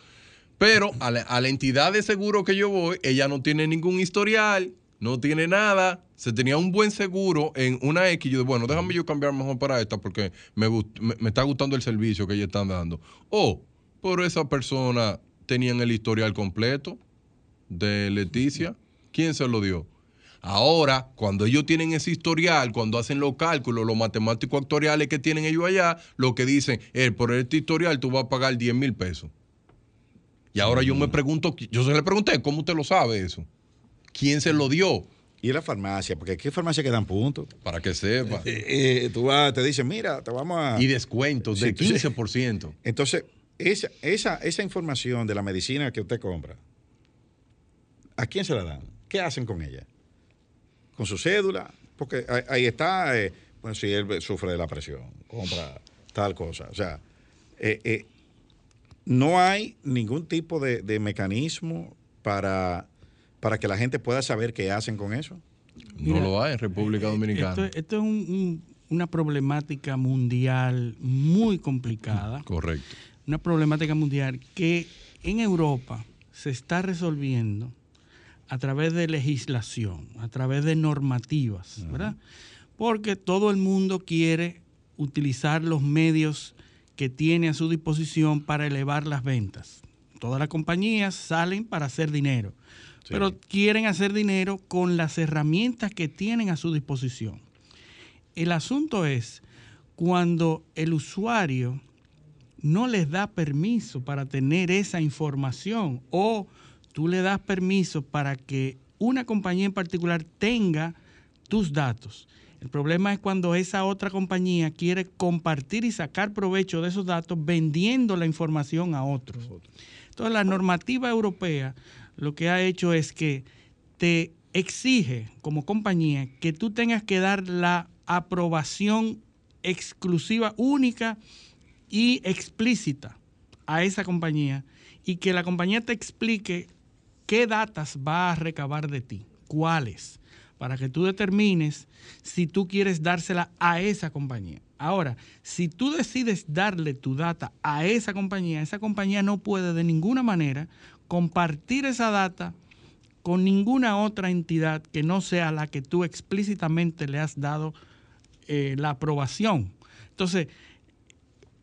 Pero a la, a la entidad de seguro que yo voy, ella no tiene ningún historial, no tiene nada. Se tenía un buen seguro en una X. Yo dije, bueno, déjame yo cambiar mejor para esta porque me, me, me está gustando el servicio que ellos están dando. O, por esa persona tenían el historial completo de Leticia. ¿Quién se lo dio? Ahora, cuando ellos tienen ese historial, cuando hacen los cálculos, los matemáticos actuariales que tienen ellos allá, lo que dicen es, por este historial tú vas a pagar 10 mil pesos. Y ahora yo me pregunto, yo se le pregunté, ¿cómo usted lo sabe eso? ¿Quién se lo dio? Y la farmacia, porque aquí hay farmacias que dan puntos. Para que sepa. Eh, eh, tú vas, te dicen, mira, te vamos a... Y descuentos de Sí, sí. 15%. Entonces, esa, esa, esa información de la medicina que usted compra, ¿a quién se la dan? ¿Qué hacen con ella? ¿Con su cédula? Porque ahí, ahí está, eh, bueno, si él sufre de la presión, compra tal cosa. O sea, eh, eh, no hay ningún tipo de, de mecanismo para, para que la gente pueda saber qué hacen con eso. No Mira, lo hay en República Dominicana. Esto, esto es un- un- una problemática mundial muy complicada. Correcto. Una problemática mundial que en Europa se está resolviendo a través de legislación, a través de normativas, ¿verdad? Porque todo el mundo quiere utilizar los medios que tiene a su disposición para elevar las ventas. Todas las compañías salen para hacer dinero, pero quieren hacer dinero con las herramientas que tienen a su disposición. El asunto es cuando el usuario no les da permiso para tener esa información o tú le das permiso para que una compañía en particular tenga tus datos. El problema es cuando esa otra compañía quiere compartir y sacar provecho de esos datos vendiendo la información a otros. Entonces la normativa europea lo que ha hecho es que te exige como compañía que tú tengas que dar la aprobación exclusiva, única y explícita a esa compañía y que la compañía te explique qué datas va a recabar de ti, cuáles, para que tú determines si tú quieres dársela a esa compañía. Ahora, si tú decides darle tu data a esa compañía, esa compañía no puede de ninguna manera compartir esa data con ninguna otra entidad que no sea la que tú explícitamente le has dado eh, la aprobación. Entonces,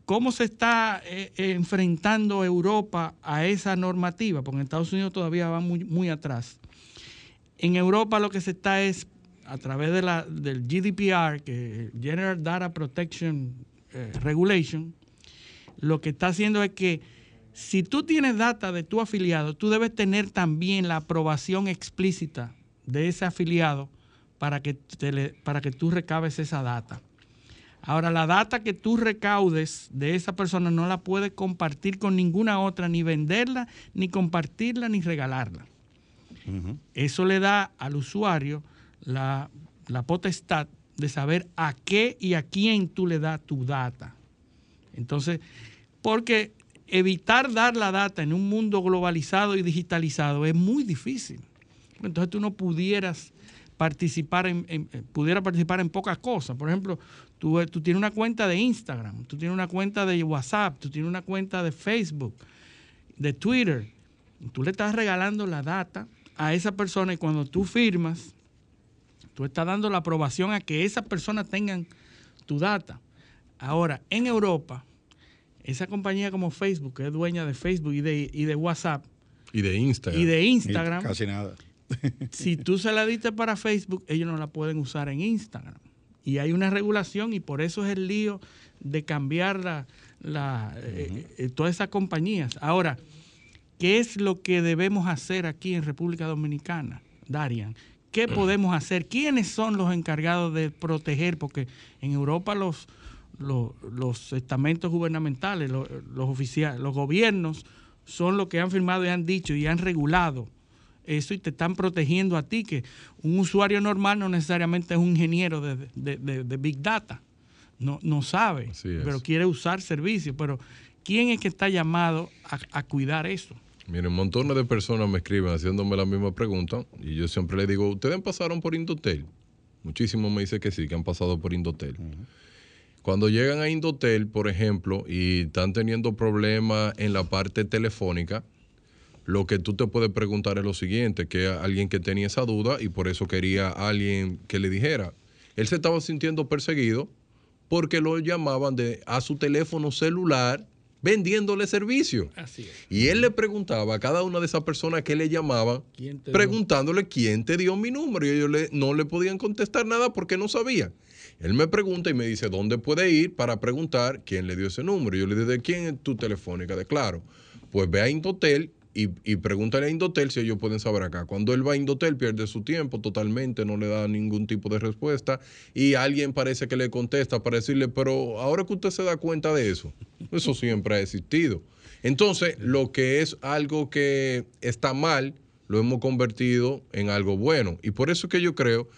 ¿cómo se está eh, enfrentando Europa a esa normativa? Porque en Estados Unidos todavía va muy, muy atrás. En Europa lo que se está es a través de la, del GDPR, que General Data Protection eh, Regulation, lo que está haciendo es que si tú tienes data de tu afiliado, tú debes tener también la aprobación explícita de ese afiliado para que, te para que tú recabes esa data. Ahora, la data que tú recaudes de esa persona no la puedes compartir con ninguna otra, ni venderla, ni compartirla, ni regalarla. Eso le da al usuario la, la potestad de saber a qué y a quién tú le das tu data. Entonces, porque evitar dar la data en un mundo globalizado y digitalizado es muy difícil. Entonces tú no pudieras participar en, eh, pudiera participar en pocas cosas. Por ejemplo, tú, eh, tú tienes una cuenta de Instagram, tú tienes una cuenta de WhatsApp, tú tienes una cuenta de Facebook, de Twitter. Tú le estás regalando la data a esa persona y cuando tú firmas, tú estás dando la aprobación a que esas personas tengan tu data. Ahora, en Europa, esa compañía como Facebook, que es dueña de Facebook y de, y de WhatsApp Y de Instagram. y de Instagram, Casi nada. si tú se la diste para Facebook, ellos no la pueden usar en Instagram. Y hay una regulación y por eso es el lío de cambiar la, la, eh, eh, todas esas compañías. Ahora, ¿qué es lo que debemos hacer aquí en República Dominicana, Darian? ¿Qué podemos hacer? ¿Quiénes son los encargados de proteger? Porque en Europa los, los, los estamentos gubernamentales, los, los oficiales, los gobiernos son los que han firmado y han dicho y han regulado eso y te están protegiendo a ti, que un usuario normal no necesariamente es un ingeniero de, de- de- de Big Data, no, no sabe, pero quiere usar servicios. Pero ¿quién es que está llamado a, a cuidar eso? Miren, montones de personas me escriben haciéndome la misma pregunta y yo siempre les digo, ¿ustedes pasaron por Indotel? Muchísimos me dicen que sí, que han pasado por Indotel. Cuando llegan a Indotel, por ejemplo, y están teniendo problemas en la parte telefónica, lo que tú te puedes preguntar es lo siguiente, que alguien que tenía esa duda y por eso quería a alguien que le dijera. Él se estaba sintiendo perseguido porque lo llamaban de, a su teléfono celular vendiéndole servicio. Así es. Y él le preguntaba a cada una de esas personas que le llamaban, ¿Quién te dio? preguntándole quién te dio mi número. Y ellos le- no le podían contestar nada porque no sabían. Él me pregunta y me dice, ¿dónde puede ir para preguntar quién le dio ese número? Yo le digo, ¿de quién es tu telefónica? De claro. Pues ve a Indotel y, y pregúntale a Indotel si ellos pueden saber acá. Cuando él va a Indotel pierde su tiempo totalmente, no le da ningún tipo de respuesta y alguien parece que le contesta para decirle, pero ahora que usted se da cuenta de eso, eso siempre ha existido. Entonces, lo que es algo que está mal, lo hemos convertido en algo bueno. Y por eso es que yo creo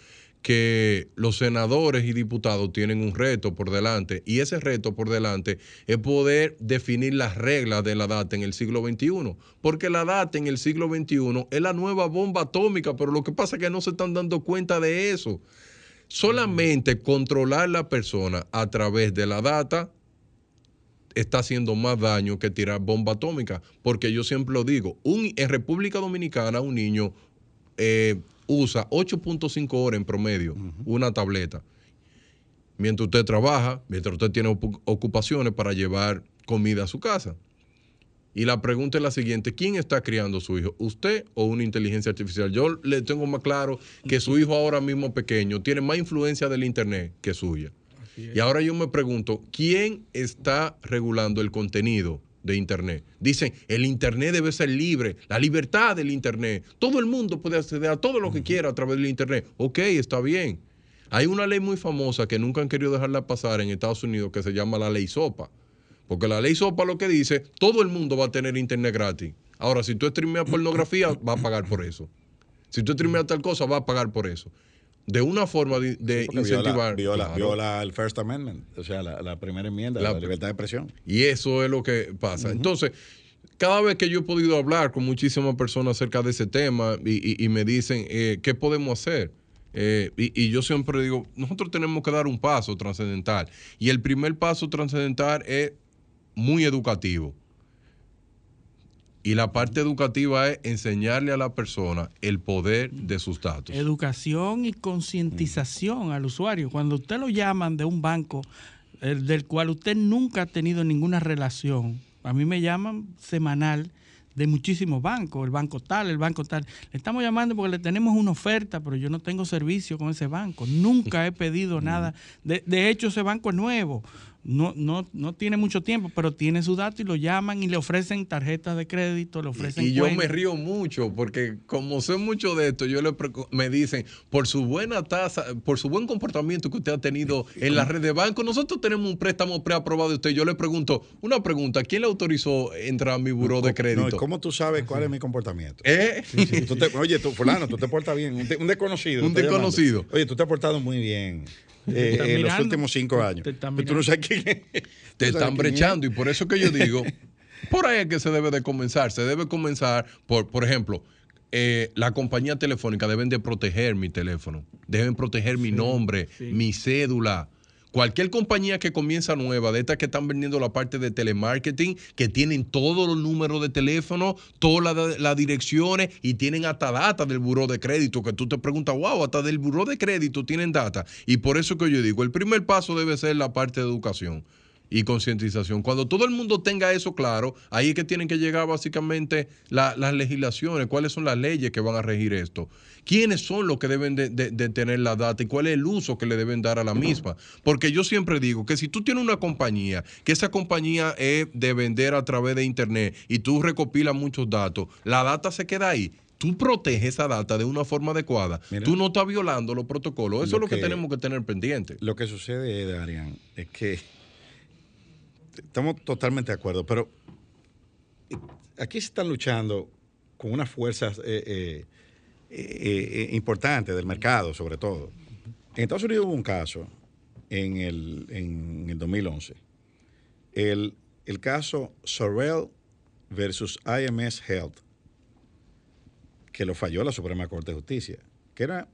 que los senadores y diputados tienen un reto por delante y ese reto por delante es poder definir las reglas de la data en el siglo XXI, porque la data en el siglo XXI es la nueva bomba atómica, pero lo que pasa es que no se están dando cuenta de eso. Solamente controlar la persona a través de la data está haciendo más daño que tirar bomba atómica, porque yo siempre lo digo, en República Dominicana un niño eh, usa 8.5 horas en promedio una tableta. Mientras usted trabaja, mientras usted tiene ocu- ocupaciones para llevar comida a su casa. Y la pregunta es la siguiente, ¿quién está criando a su hijo? ¿Usted o una inteligencia artificial? Yo le tengo más claro que su hijo ahora mismo pequeño tiene más influencia del Internet que suya. Y ahora yo me pregunto, ¿quién está regulando el contenido de Internet? Dicen, el Internet debe ser libre, la libertad del Internet. Todo el mundo puede acceder a todo lo que quiera a través del Internet. Ok, está bien. Hay una ley muy famosa que nunca han querido dejarla pasar en Estados Unidos que se llama la ley SOPA. Porque la ley SOPA lo que dice, todo el mundo va a tener Internet gratis. Ahora, si tú streameas pornografía, va a pagar por eso. Si tú streameas tal cosa, va a pagar por eso. De una forma de, de Porque incentivar. Viola, Claro. viola el First Amendment, o sea, la, la primera enmienda, La- la, libertad de expresión. Y eso es lo que pasa. Entonces, cada vez que yo he podido hablar con muchísimas personas acerca de ese tema y, y- y me dicen, eh, ¿qué podemos hacer? Eh, y, y yo siempre digo, nosotros tenemos que dar un paso trascendental. Y el primer paso trascendental es muy educativo. Y la parte educativa es enseñarle a la persona el poder de sus datos. Educación y concientización al usuario. Cuando usted lo llaman de un banco el del cual usted nunca ha tenido ninguna relación, a mí me llaman semanal de muchísimos bancos, el banco tal, el banco tal. Le estamos llamando porque le tenemos una oferta, pero yo no tengo servicio con ese banco. Nunca he pedido nada. De, de hecho, ese banco es nuevo. No, no, no tiene mucho tiempo, pero tiene su dato y lo llaman y le ofrecen tarjetas de crédito, le ofrecen Y, y yo me río mucho porque como sé mucho de esto, yo le me dicen, por su buena tasa, por su buen comportamiento que usted ha tenido en la red de banco, nosotros tenemos un préstamo preaprobado de usted. Yo le pregunto, una pregunta, ¿quién le autorizó entrar a mi buró de No, crédito? ¿y ¿Cómo tú sabes cuál es mi comportamiento? ¿Eh? Tú te- oye, tú, fulano, tú te portas bien. Un, de- un desconocido. Un llamando. desconocido. Oye, tú te has portado muy bien eh, en los últimos cinco años. Te está Pero tú no sabes quién es. te están es. brechando y por eso que yo digo, por ahí es que se debe de comenzar. Se debe comenzar por, por ejemplo, eh, la compañía telefónica deben de proteger mi teléfono, deben proteger mi nombre, mi cédula. Cualquier compañía que comienza nueva, de estas que están vendiendo la parte de telemarketing, que tienen todos los números de teléfono, todas las direcciones y tienen hasta data del buró de crédito, que tú te preguntas, wow, hasta del buró de crédito tienen data. Y por eso que yo digo, el primer paso debe ser la parte de educación y concientización. Cuando todo el mundo tenga eso claro, ahí es que tienen que llegar básicamente la- las legislaciones, cuáles son las leyes que van a regir esto, quiénes son los que deben de, de- de tener la data y cuál es el uso que le deben dar a la misma. Porque yo siempre digo que si tú tienes una compañía, que esa compañía es de vender a través de Internet y tú recopilas muchos datos, la data se queda ahí. Tú proteges esa data de una forma adecuada. Mira. tú no estás violando los protocolos. Eso Lo es lo que, que- tenemos que tener pendiente. Lo que sucede, Darian, es que estamos totalmente de acuerdo, pero aquí se están luchando con unas fuerzas eh, eh, eh, eh, importantes del mercado, sobre todo. En Estados Unidos hubo un caso en el, en el 2011. El, el caso Sorrell versus IMS Health, que lo falló la Suprema Corte de Justicia, que era,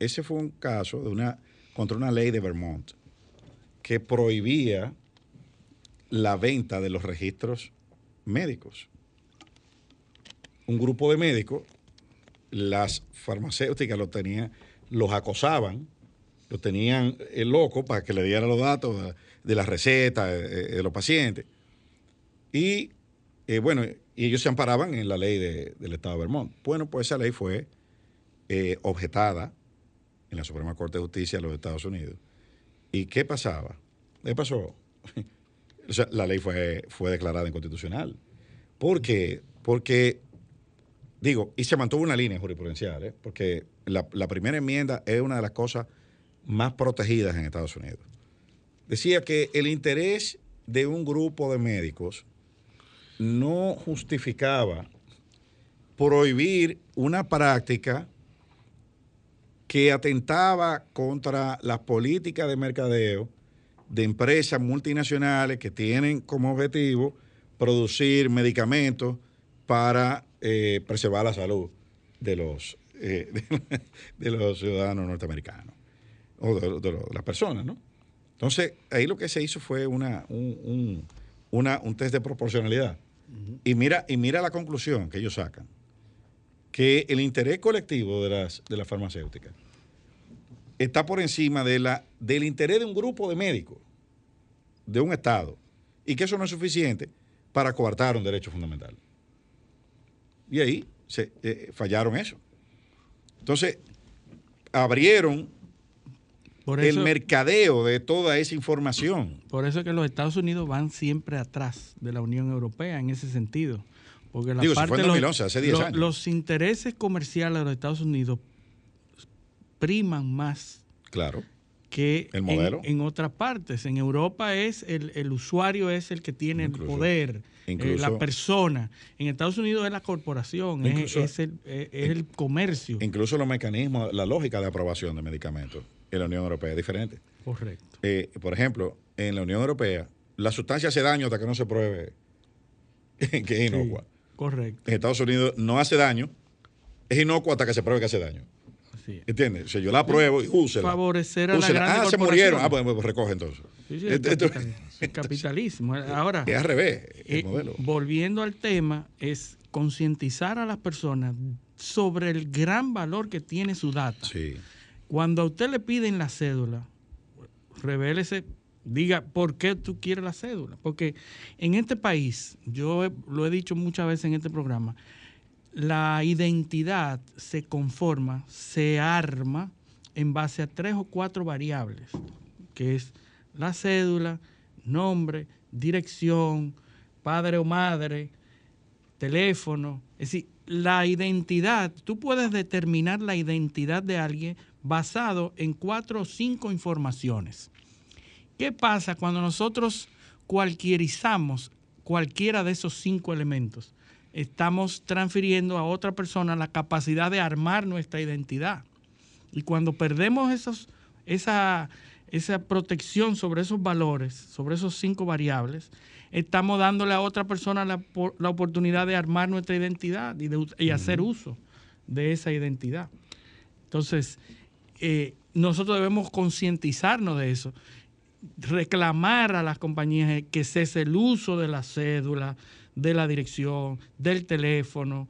ese fue un caso de una, contra una ley de Vermont que prohibía la venta de los registros médicos. Un grupo de médicos, las farmacéuticas los tenían, los acosaban, los tenían eh, loco para que le dieran los datos de, de la receta eh, de los pacientes. Y eh, bueno, y ellos se amparaban en la ley de- del Estado de Vermont. Bueno, pues esa ley fue eh, objetada en la Suprema Corte de Justicia de los Estados Unidos. ¿Y qué pasaba? ¿Qué pasó? O sea, la ley fue, fue declarada inconstitucional. ¿Por qué? Porque, digo, y se mantuvo una línea jurisprudencial, ¿eh? porque la, la primera enmienda es una de las cosas más protegidas en Estados Unidos. Decía que el interés de un grupo de médicos no justificaba prohibir una práctica que atentaba contra las políticas de mercadeo de empresas multinacionales que tienen como objetivo producir medicamentos para eh, preservar la salud de los, eh, de, de los ciudadanos norteamericanos o de, las personas, ¿no? Entonces, ahí lo que se hizo fue una, un, un- una- un test de proporcionalidad. y, mira, y mira la conclusión que ellos sacan, que el interés colectivo de las, de las farmacéuticas está por encima de la, del interés de un grupo de médicos, de un Estado, y que eso no es suficiente para coartar un derecho fundamental. Y ahí se, eh, fallaron eso. Entonces, abrieron Por el mercadeo de toda esa información. por eso es que los Estados Unidos van siempre atrás de la Unión Europea en ese sentido. Porque la Digo, parte fue en de los- 2011, hace 10 los- años. Los intereses comerciales de los Estados Unidos priman más Claro. que El en- modelo. En, otras partes. En Europa es el, el usuario es el que tiene Incluso- el poder, eh, la persona. En Estados Unidos es la corporación, es- Incluso- es, el, es- es el comercio. Incluso los mecanismos, la lógica de aprobación de medicamentos en la Unión Europea es diferente. Correcto. Eh, por ejemplo, en la Unión Europea, la sustancia hace daño hasta que no se pruebe que es inocua. Correcto. En Estados Unidos no hace daño, es inocua hasta que se pruebe que hace daño. Así es. ¿Entiendes? O sea, yo la pruebo y úsela. Favorecer a la Úsela. grande Ah, se murieron. Ah, pues, pues recoge entonces. Sí, sí, el, Esto- esto- capital- el capitalismo. Ahora, es al revés, el eh, modelo. volviendo al tema, es concientizar a las personas sobre el gran valor que tiene su data. Sí. Cuando a usted le piden la cédula, revélese, diga por qué tú quieres la cédula. Porque en este país, yo he- lo he dicho muchas veces en este programa, la identidad se conforma, se arma en base a tres o cuatro variables, que es la cédula, nombre, dirección, padre o madre, teléfono. Es decir, la identidad, tú puedes determinar la identidad de alguien basado en cuatro o cinco informaciones. ¿Qué pasa cuando nosotros cualquierizamos cualquiera de esos cinco elementos? Estamos transfiriendo a otra persona la capacidad de armar nuestra identidad. Y cuando perdemos esos, esa, esa protección sobre esos valores, sobre esos cinco variables, estamos dándole a otra persona la, la oportunidad de armar nuestra identidad y, de y hacer uso de esa identidad. Entonces, eh, nosotros debemos concientizarnos de eso, reclamar a las compañías que cese el uso de la cédula, de la dirección, del teléfono,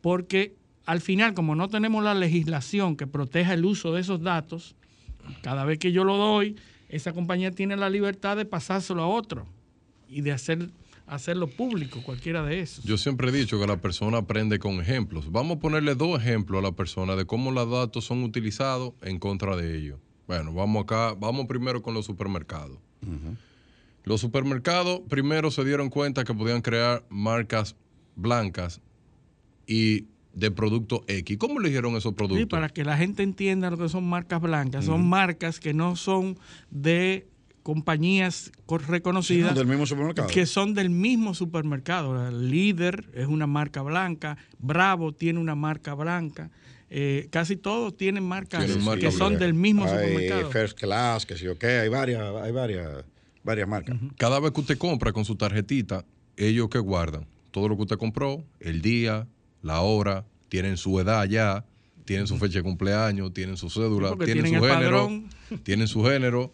porque al final, como no tenemos la legislación que proteja el uso de esos datos, cada vez que yo lo doy, esa compañía tiene la libertad de pasárselo a otro y de hacer, hacerlo público, cualquiera de esos. Yo siempre he dicho que la persona aprende con ejemplos. Vamos a ponerle dos ejemplos a la persona de cómo los datos son utilizados en contra de ellos. Bueno, vamos acá, vamos primero con los supermercados. Los supermercados primero se dieron cuenta que podían crear marcas blancas y de producto X. ¿Cómo eligieron esos productos? Sí, para que la gente entienda lo que son marcas blancas. Son marcas que no son de compañías co- reconocidas. Sí, del mismo supermercado. Que son del mismo supermercado. El Líder es una marca blanca. Bravo tiene una marca blanca. eh, casi todos tienen marcas marca que son blanca. del mismo hay supermercado. First Class, que sí o qué, hay varias, hay varias, varias marcas. Cada vez que usted compra con su tarjetita, ellos que guardan todo lo que usted compró, el día, la hora, tienen su edad ya, tienen su fecha de cumpleaños, tienen su cédula, Sí, tienen, tienen su género, padrón. tienen su género,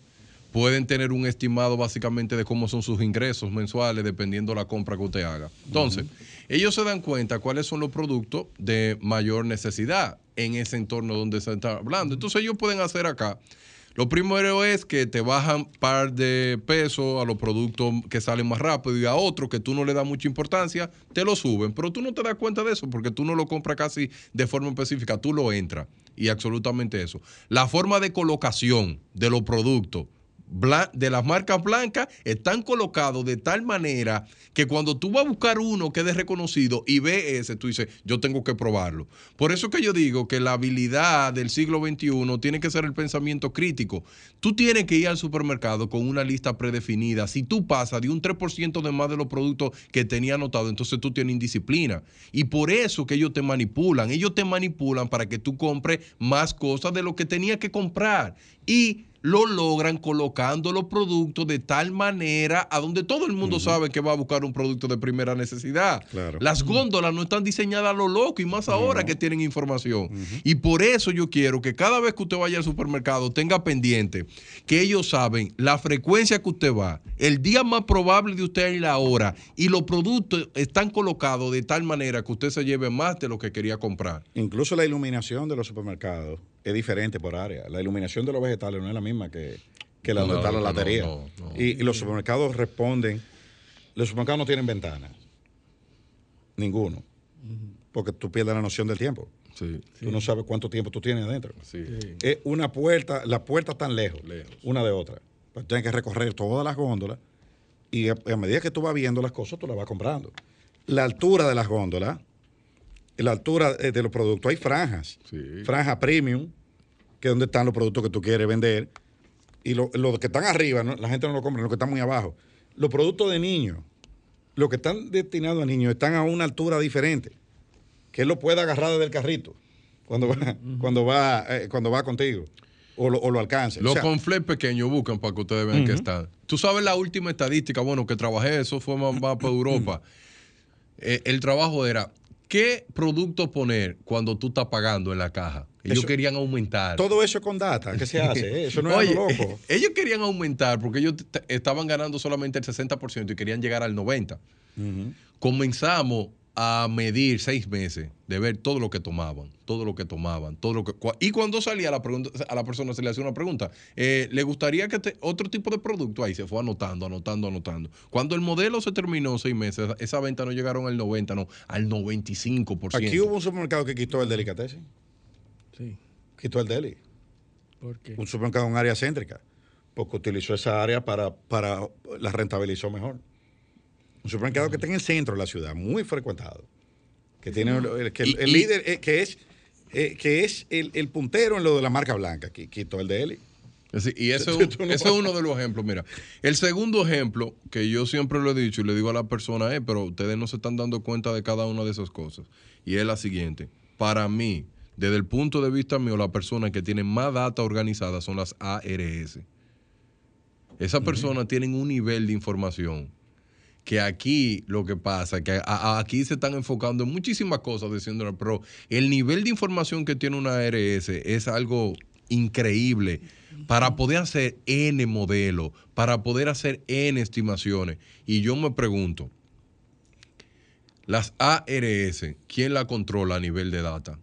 pueden tener un estimado básicamente de cómo son sus ingresos mensuales dependiendo la compra que usted haga. Entonces, ellos se dan cuenta cuáles son los productos de mayor necesidad en ese entorno donde se está hablando. Entonces, ellos pueden hacer acá lo primero es que te bajan par de pesos a los productos que salen más rápido y a otros que tú no le das mucha importancia, te lo suben. Pero tú no te das cuenta de eso porque tú no lo compras casi de forma específica, tú lo entras. Y absolutamente eso. La forma de colocación de los productos de las marcas blancas están colocados de tal manera que cuando tú vas a buscar uno que es reconocido y ve ese, tú dices, yo tengo que probarlo. Por eso que yo digo que la habilidad del siglo XXI tiene que ser el pensamiento crítico. Tú tienes que ir al supermercado con una lista predefinida. Si tú pasas de un 3% de más de los productos que tenía anotado, entonces tú tienes indisciplina. Y por eso que ellos te manipulan. Ellos te manipulan para que tú compres más cosas de lo que tenías que comprar. Y lo logran colocando los productos de tal manera a donde todo el mundo sabe que va a buscar un producto de primera necesidad. Claro. Las góndolas no están diseñadas a lo loco y más ahora que tienen información. Y por eso yo quiero que cada vez que usted vaya al supermercado tenga pendiente que ellos saben la frecuencia que usted va, el día más probable de usted y la hora y los productos están colocados de tal manera que usted se lleve más de lo que quería comprar. Incluso la iluminación de los supermercados es diferente por área. La iluminación de los vegetales no es la misma que, que la No, donde está la latería. no, no. Y, y los supermercados responden. Los supermercados no tienen ventanas. Ninguno. Porque tú pierdes la noción del tiempo. Sí. Tú no sabes cuánto tiempo tú tienes adentro. Sí. Es una puerta, las puertas están lejos, una de otra. Pues tienes que recorrer todas las góndolas y a, a medida que tú vas viendo las cosas, tú las vas comprando. La altura de las góndolas, la altura eh, de los productos, hay franjas. Sí. Franja premium, que es donde están los productos que tú quieres vender. Y lo- los que están arriba, ¿no? la gente no lo compra, los que están muy abajo. Los productos de niños, los que están destinados a niños, están a una altura diferente. Que él lo pueda agarrar desde el carrito cuando va, cuando va, eh, cuando va contigo. O lo, o lo alcance. Los O sea, pequeños buscan para que ustedes vean que están. Tú sabes la última estadística, bueno, que trabajé, eso fue más, más para Europa. Eh, el trabajo era, ¿qué producto poner cuando tú estás pagando en la caja? Ellos Eso- querían aumentar. todo eso es con data. ¿Qué se hace? Eso no es algo loco. ellos querían aumentar porque ellos estaban ganando solamente el 60% y querían llegar al 90%. Comenzamos a medir seis meses de ver todo lo que tomaban, todo lo que tomaban, todo lo que... Y cuando salía la pregunta, a la persona se le hacía una pregunta, eh, ¿le gustaría que te- otro tipo de producto? Ahí se fue anotando, anotando, anotando. Cuando el modelo se terminó seis meses, esa venta no llegaron al 90, no, al 95%. Aquí hubo un supermercado que quitó el delicatessen. Sí. Quitó el deli. ¿Por qué? Un supermercado en área céntrica. porque utilizó esa área para, para la rentabilizó mejor. Un supermercado que está en el centro de la ciudad, muy frecuentado. Que tiene el, que el- Y- el y- líder, eh, que es, eh, que es el, el puntero en lo de la marca blanca, qui- quitó el de Eli. Sí, y eso, ese es uno de los ejemplos. Mira, el segundo ejemplo que yo siempre lo he dicho y le digo a la persona pero ustedes no se están dando cuenta de cada una de esas cosas. Y es la siguiente. Para mí, desde el punto de vista mío, las personas que tienen más data organizada son las ARS. Esas personas tienen un nivel de información que aquí lo que pasa, que a- a- aquí se están enfocando en muchísimas cosas diciendo, pero el nivel de información que tiene una ARS es algo increíble para poder hacer N modelos, para poder hacer N estimaciones. Y yo me pregunto, las ARS, ¿quién la controla a nivel de data?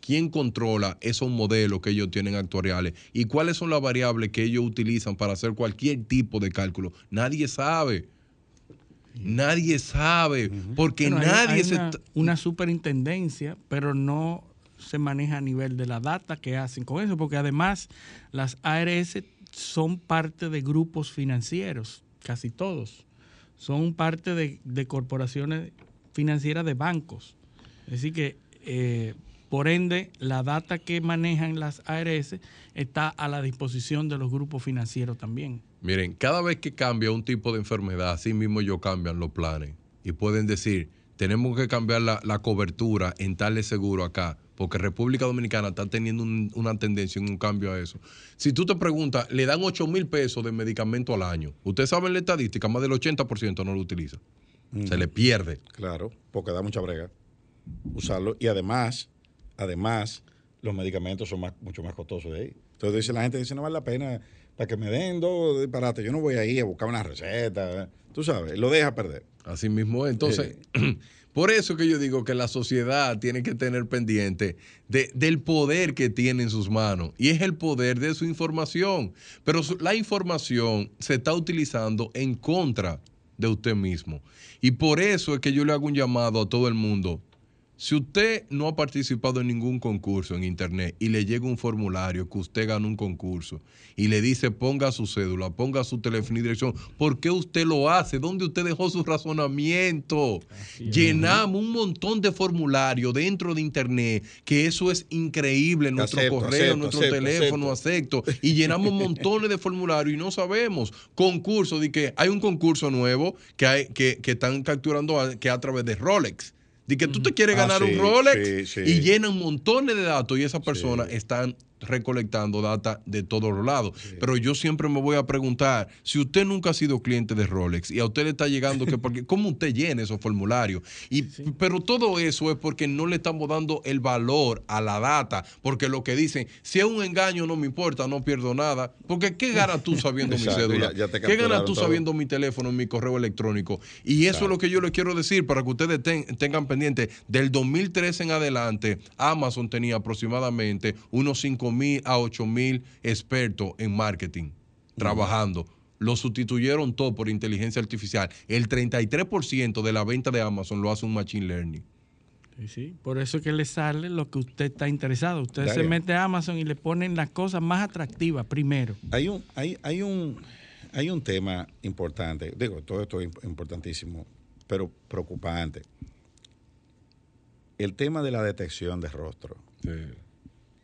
¿Quién controla esos modelos que ellos tienen actuariales? ¿Y cuáles son las variables que ellos utilizan para hacer cualquier tipo de cálculo? Nadie sabe. Nadie sabe. Porque Bueno, nadie hay se... una, una superintendencia, pero no se maneja a nivel de la data que hacen con eso, porque además las ARS son parte de grupos financieros, casi todos. Son parte de, de corporaciones financieras de bancos. Es decir que, eh, por ende, la data que manejan las ARS está a la disposición de los grupos financieros también. Miren, cada vez que cambia un tipo de enfermedad, así mismo ellos cambian los planes. Y pueden decir, tenemos que cambiar la, la cobertura en tal de seguro acá, porque República Dominicana está teniendo un- una tendencia en un cambio a eso. Si tú te preguntas, le dan 8 mil pesos de medicamento al año. Ustedes saben la estadística, más del 80% no lo utiliza. Se le pierde. Claro, porque da mucha brega usarlo. Y además, además, los medicamentos son más, mucho más costosos de ahí. Entonces dice la gente, dice, no vale la pena para que me den dos disparates. Yo no voy ahí a buscar una receta. Tú sabes, lo deja perder. Así mismo es. Entonces, por eso que yo digo que la sociedad tiene que tener pendiente de- del poder que tiene en sus manos. Y es el poder de su información. Pero su- la información se está utilizando en contra de usted mismo. Y por eso es que yo le hago un llamado a todo el mundo. Si usted no ha participado en ningún concurso en internet y le llega un formulario que usted ganó un concurso y le dice ponga su cédula, ponga su teléfono y dirección, ¿por qué usted lo hace? ¿Dónde usted dejó su razonamiento? Llenamos un montón de formularios dentro de internet, que eso es increíble, nuestro Acepto, correo, acepto, nuestro acepto, teléfono, acepto. Y llenamos montones de formularios y no sabemos. Concurso, de que hay un concurso nuevo que, hay, que, que están capturando a- que a través de Rolex. De que tú te quieres Ah, ganar sí, un Rolex sí, sí. y llenan montones de datos y esas personas están recolectando data de todos los lados. Pero yo siempre me voy a preguntar, si usted nunca ha sido cliente de Rolex y a usted le está llegando que porque cómo usted llena esos formularios y pero todo eso es porque no le estamos dando el valor a la data, porque lo que dicen, si es un engaño no me importa, no pierdo nada, porque qué ganas tú sabiendo mi cédula? ya- ya te ¿Qué ganas tú todo. sabiendo mi teléfono, mi correo electrónico? Y eso es lo que yo les quiero decir para que ustedes ten- tengan pendiente. Del 2013 en adelante, Amazon tenía aproximadamente unos 5 mil a 8 mil expertos en marketing trabajando. Lo sustituyeron todo por inteligencia artificial. El 33% de la venta de Amazon lo hace un machine learning. Sí, sí. Por eso es que le sale lo que usted está interesado. Usted se mete a Amazon y le ponen las cosas más atractivas primero. Hay un, hay, hay un, hay un tema importante, digo, todo esto es imp- importantísimo, pero preocupante. El tema de la detección de rostro.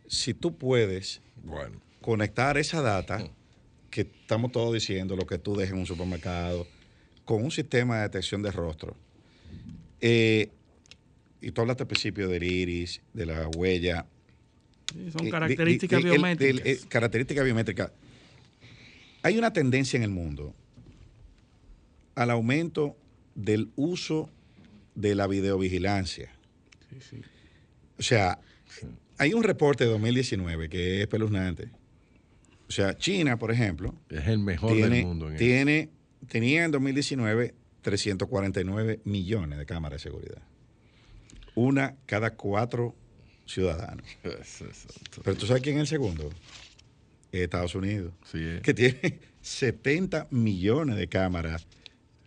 Si tú puedes Bueno. conectar esa data que estamos todos diciendo, lo que tú dejes en un supermercado, con un sistema de detección de rostro. eh, y tú hablaste al principio del iris, de la huella. Sí, son Eh, características de- de- el- biométricas. características biométricas. Hay una tendencia en el mundo al aumento del uso de la videovigilancia. O sea, hay un reporte de 2019 que es espeluznante. O sea, China, por ejemplo, Es el mejor tiene, del mundo. En eso. tiene, tenía en 2019 349 millones de cámaras de seguridad. Una cada cuatro ciudadanos. Pero tú sabes quién es el segundo? Estados Unidos. Sí, es. Que tiene 70 millones de cámaras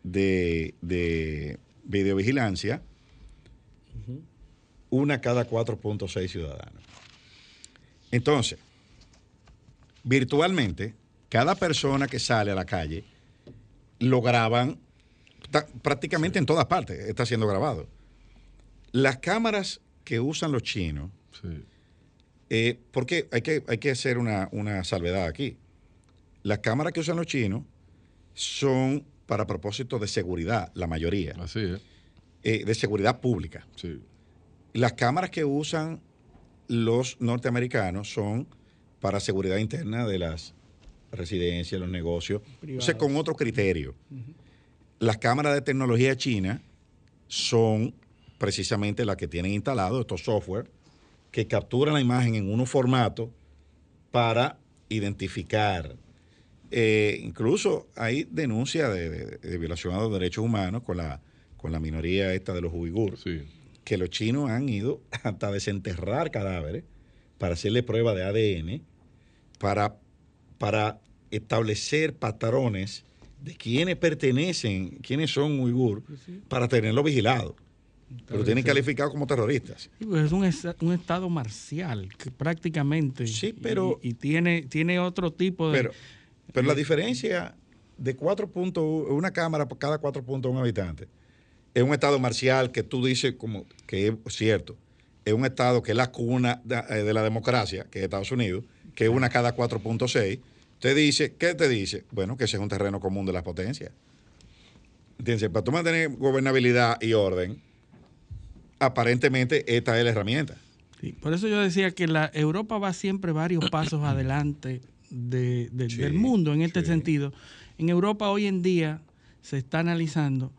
de, de videovigilancia. Una cada 4.6 ciudadanos. Entonces, virtualmente, cada persona que sale a la calle lo graban prácticamente en todas partes, está siendo grabado. Las cámaras que usan los chinos, Sí. eh, porque hay que, hay que hacer una, una salvedad aquí. Las cámaras que usan los chinos son para propósito de seguridad, la mayoría, Así es. eh, de seguridad pública. Sí. Las cámaras que usan los norteamericanos son para seguridad interna de las residencias, los negocios, o sea, con otro criterio. Las cámaras de tecnología china son precisamente las que tienen instalado estos software que capturan la imagen en un formato para identificar. Eh, incluso hay denuncia de, de- de violación a los derechos humanos con la, con la minoría esta de los uigures Sí. Que los chinos han ido hasta desenterrar cadáveres para hacerle prueba de ADN, para, para establecer patrones de quiénes pertenecen, quiénes son uigur, para tenerlo vigilado. Pero tienen calificados como terroristas. Sí, pues es un, es- un estado marcial, que prácticamente. Sí, pero- Y, y tiene, tiene otro tipo de. Pero, pero la diferencia de 4.1, una cámara por cada 4.1 habitantes, es un estado marcial que tú dices como que es cierto. Es un estado que es la cuna de, eh, de la democracia, que es Estados Unidos, que es una cada 4.6. Usted dice, ¿qué te dice? Bueno, que ese es un terreno común de las potencias. ¿Entiendes? Para tú mantener gobernabilidad y orden, aparentemente esta es la herramienta. Sí, por eso yo decía que la Europa va siempre varios pasos adelante de- de- Sí, del mundo en este sí. sentido. En Europa hoy en día se está analizando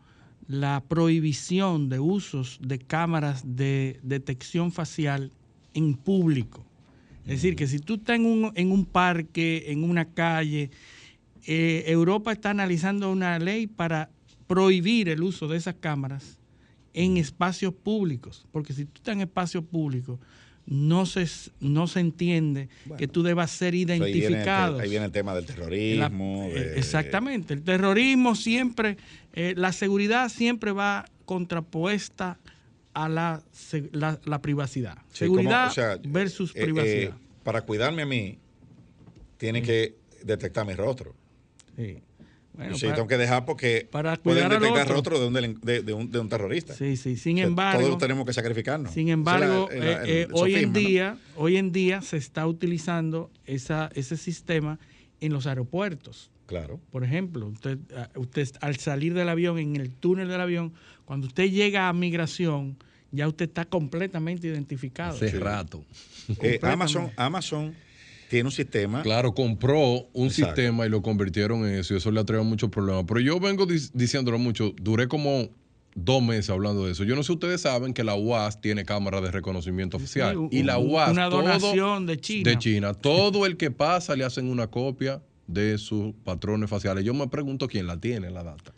la prohibición de usos de cámaras de detección facial en público. Es decir, que si tú estás en un, en un parque, en una calle, eh, Europa está analizando una ley para prohibir el uso de esas cámaras en espacios públicos, porque si tú estás en espacios públicos, no se, no se entiende que tú debas ser identificado. ahí viene el tema del terrorismo. de- Exactamente, el terrorismo siempre, eh, la seguridad siempre va contrapuesta a la, la, la privacidad. Sí, como, seguridad o sea, versus eh, eh, privacidad. para cuidarme a mí, tiene que detectar mi rostro. Sí. Bueno, sí, para- tengo que dejar porque para pueden detectar otro. rostro de un, delin- de, de un, de un terrorista. Sí, sí. Sin O sea, embargo, todos tenemos que sacrificarnos. Sin es embargo, la- la- eh, el- eh, el hoy en día, hoy en día se está utilizando esa, ese sistema en los aeropuertos. Claro. Por ejemplo, usted, ah, usted al salir del avión, en el túnel del avión, cuando usted llega a migración, ya usted está completamente identificado. Hace rato. Eh, Amazon, Amazon tiene un sistema. Claro, compró un Exacto. sistema y lo convirtieron en eso y eso le ha traído muchos problemas. Pero yo vengo dis- diciéndolo mucho, duré como dos meses hablando de eso. Yo no sé si ustedes saben que la UAS tiene cámara de reconocimiento facial. un- y la UAS, una todo- donación de China. De China. Todo el que pasa le hacen una copia de sus patrones faciales. Yo me pregunto quién la tiene, la data.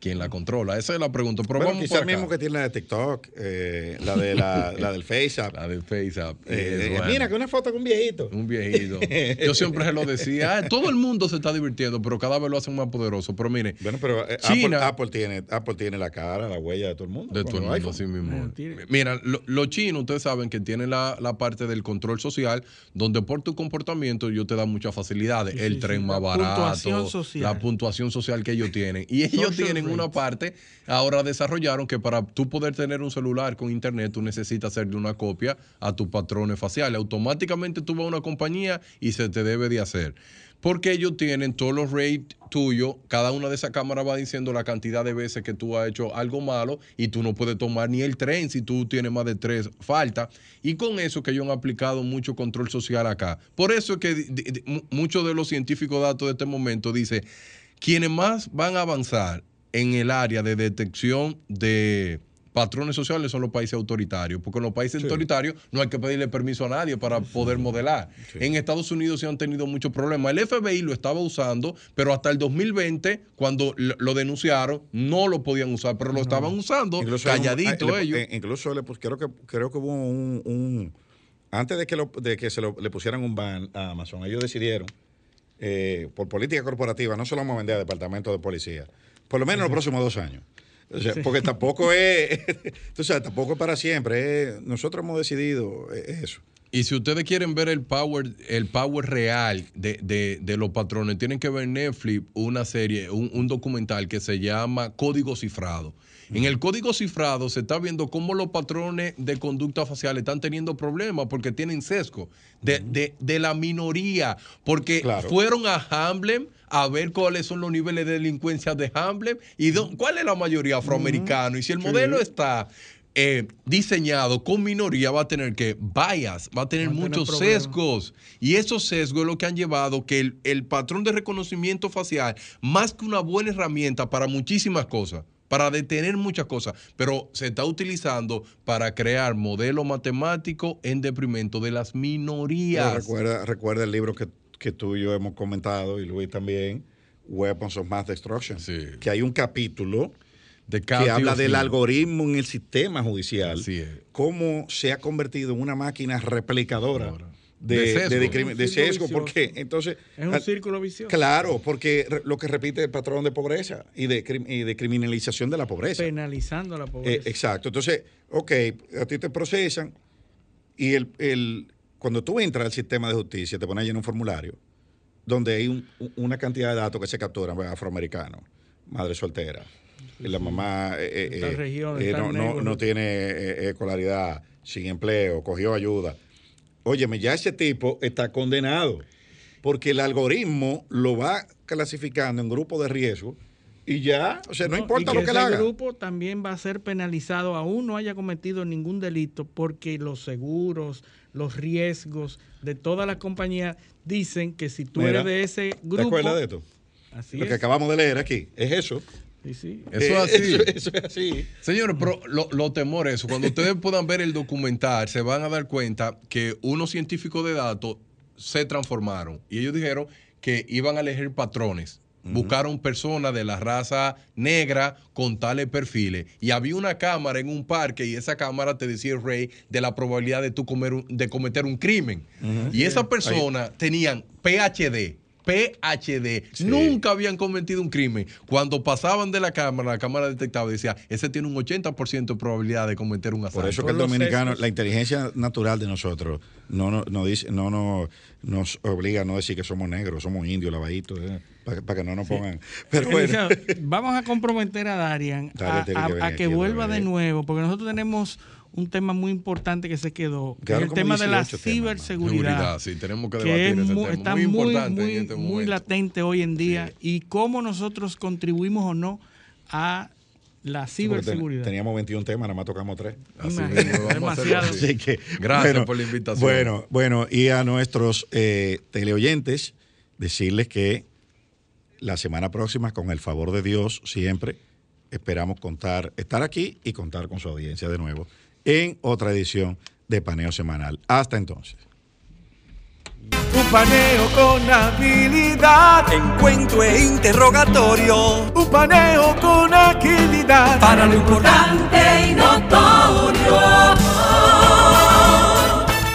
¿Quién la controla? Esa es la pregunta. Pero Bueno, vamos quizá mismo que tiene la de TikTok, eh, la, de la, la del FaceApp. La del FaceApp. Eh, eh, bueno. Mira, que una foto con un viejito. Un viejito. Yo siempre se lo decía. "Ah, todo el mundo se está divirtiendo, pero cada vez lo hacen más poderoso. Pero mire, Bueno, pero eh, China- Apple, Apple tiene, Apple tiene la cara, la huella de todo el mundo. de todo el mundo, iPhone. así mismo. Eh, Mira, lo- los chinos, ustedes saben que tienen la, la parte del control social, donde por tu comportamiento ellos te dan muchas facilidades. Sí, el sí, tren sí, más la barato, puntuación social. la puntuación social que ellos tienen. Y ellos Social tienen una parte, ahora desarrollaron que para tú poder tener un celular con internet, tú necesitas hacerle una copia a tus patrones faciales. Automáticamente tú vas a una compañía y se te debe de hacer. Porque ellos tienen todos los rates tuyos, cada una de esas cámaras va diciendo la cantidad de veces que tú has hecho algo malo y tú no puedes tomar ni el tren si tú tienes más de tres faltas. Y con eso que ellos han aplicado mucho control social acá. Por eso es que muchos de los científicos datos de este momento dicen, quienes más van a avanzar en el área de detección de patrones sociales son los países autoritarios, porque en los países autoritarios no hay que pedirle permiso a nadie para poder modelar. En Estados Unidos se han tenido muchos problemas. El FBI lo estaba usando, pero hasta el 2020, cuando lo denunciaron, no lo podían usar, pero lo estaban usando Incluso un- calladito ellos. eh, incluso le pus- creo que creo que hubo un, un- antes de que lo- de que se lo- le pusieran un ban a Amazon, ellos decidieron eh, por política corporativa no se lo vamos a vender a departamento de policía, por lo menos en los próximos dos años. O sea, Porque tampoco es, sabes, tampoco es para siempre. es- nosotros hemos decidido eh, eso. Y si ustedes quieren ver el power, el power real de, de- de los patrones, tienen que ver en Netflix una serie, un, un documental que se llama Código Cifrado. En el código cifrado se está viendo cómo los patrones de conducta facial están teniendo problemas porque tienen sesgo de, de- de la minoría, porque Claro. fueron a Hamblem a ver cuáles son los niveles de delincuencia de Hamblem y cuál es la mayoría afroamericano. Y si el modelo está eh, diseñado con minoría, va a tener que bias, va a tener Va a tener muchos problemas. sesgos. Y esos sesgos es lo que han llevado que el, el patrón de reconocimiento facial, más que una buena herramienta para muchísimas cosas, para detener muchas cosas, pero se está utilizando para crear modelos matemáticos en deprimento de las minorías. recuerda, recuerda el libro que, que tú y yo hemos comentado, y Luis también, Weapons of Mass Destruction, Sí. que hay un capítulo que habla del algoritmo en el sistema judicial, cómo se ha convertido en una máquina replicadora Ahora. De, sesgo. de sesgo. ¿Por vicioso. qué? Entonces, Es un al- círculo vicioso. claro, porque lo que repite el patrón de pobreza y de, crim- y de criminalización de la pobreza. Penalizando la Eh, pobreza. exacto. Entonces, ok, a ti te procesan y el, el- cuando tú entras al sistema de justicia te ponen ahí en un formulario donde hay un- un- una cantidad de datos que se capturan, pues, afroamericanos, madre soltera, y la mamá eh, eh, eh, región, eh, no, no- negro. no tiene escolaridad, sin empleo, cogió ayuda. Óyeme, ya ese tipo está condenado porque el algoritmo lo va clasificando en grupo de riesgo y ya, o sea, no, No, importa y lo que ese haga. grupo también va a ser penalizado aún no haya cometido ningún delito porque los seguros, los riesgos de todas las compañías dicen que si tú Mira, eres de ese ¿Te grupo, acuerdas de esto? así Lo es. que acabamos de leer aquí es eso. Sí, sí. Eso Eh, es así. Eso, eso es así. Señores, pero lo- los temores, eso, cuando ustedes puedan ver el documental, se van a dar cuenta que unos científicos de datos se transformaron y ellos dijeron que iban a elegir patrones. Buscaron personas de la raza negra con tales perfiles. Y había una cámara en un parque y esa cámara te decía el rey de la probabilidad de tú comer un- de cometer un crimen. Y esas personas tenían PhD. PhD. Nunca habían cometido un crimen. Cuando pasaban de la cámara, la cámara detectaba y decía, ese tiene un 80% de probabilidad de cometer un asalto. Por eso que el dominicano, la inteligencia natural de nosotros, no, no, no dice, no, no nos obliga a no decir que somos negros, somos indios, lavaditos, para que no nos pongan. Pero bueno, Vamos a comprometer a Darian Darian a, que a- aquí vuelva de nuevo, porque nosotros tenemos un tema muy importante que se quedó, que Quedaron es el tema de la 18 temas, ¿no? ciberseguridad. Seguridad, sí, tenemos que que debatir es ese tema. está muy muy, importante muy, en este muy latente hoy en día y cómo nosotros contribuimos o no a la ciberseguridad. teníamos 21 temas, nada más tocamos tres. Así vamos a así. Así que, Gracias bueno, por la invitación. Bueno, bueno, y a nuestros eh, teleoyentes, decirles que la semana próxima, con el favor de Dios, siempre esperamos contar, estar aquí y contar con su audiencia de nuevo en otra edición de Paneo Semanal. Hasta entonces. Un paneo con habilidad, encuentro e interrogatorio. Un paneo con agilidad, para lo importante y notorio.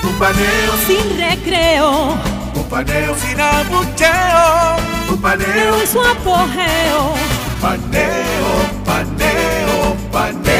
Un paneo, sin recreo, un paneo sin abucheo. Un paneo, en su apogeo. paneo, paneo.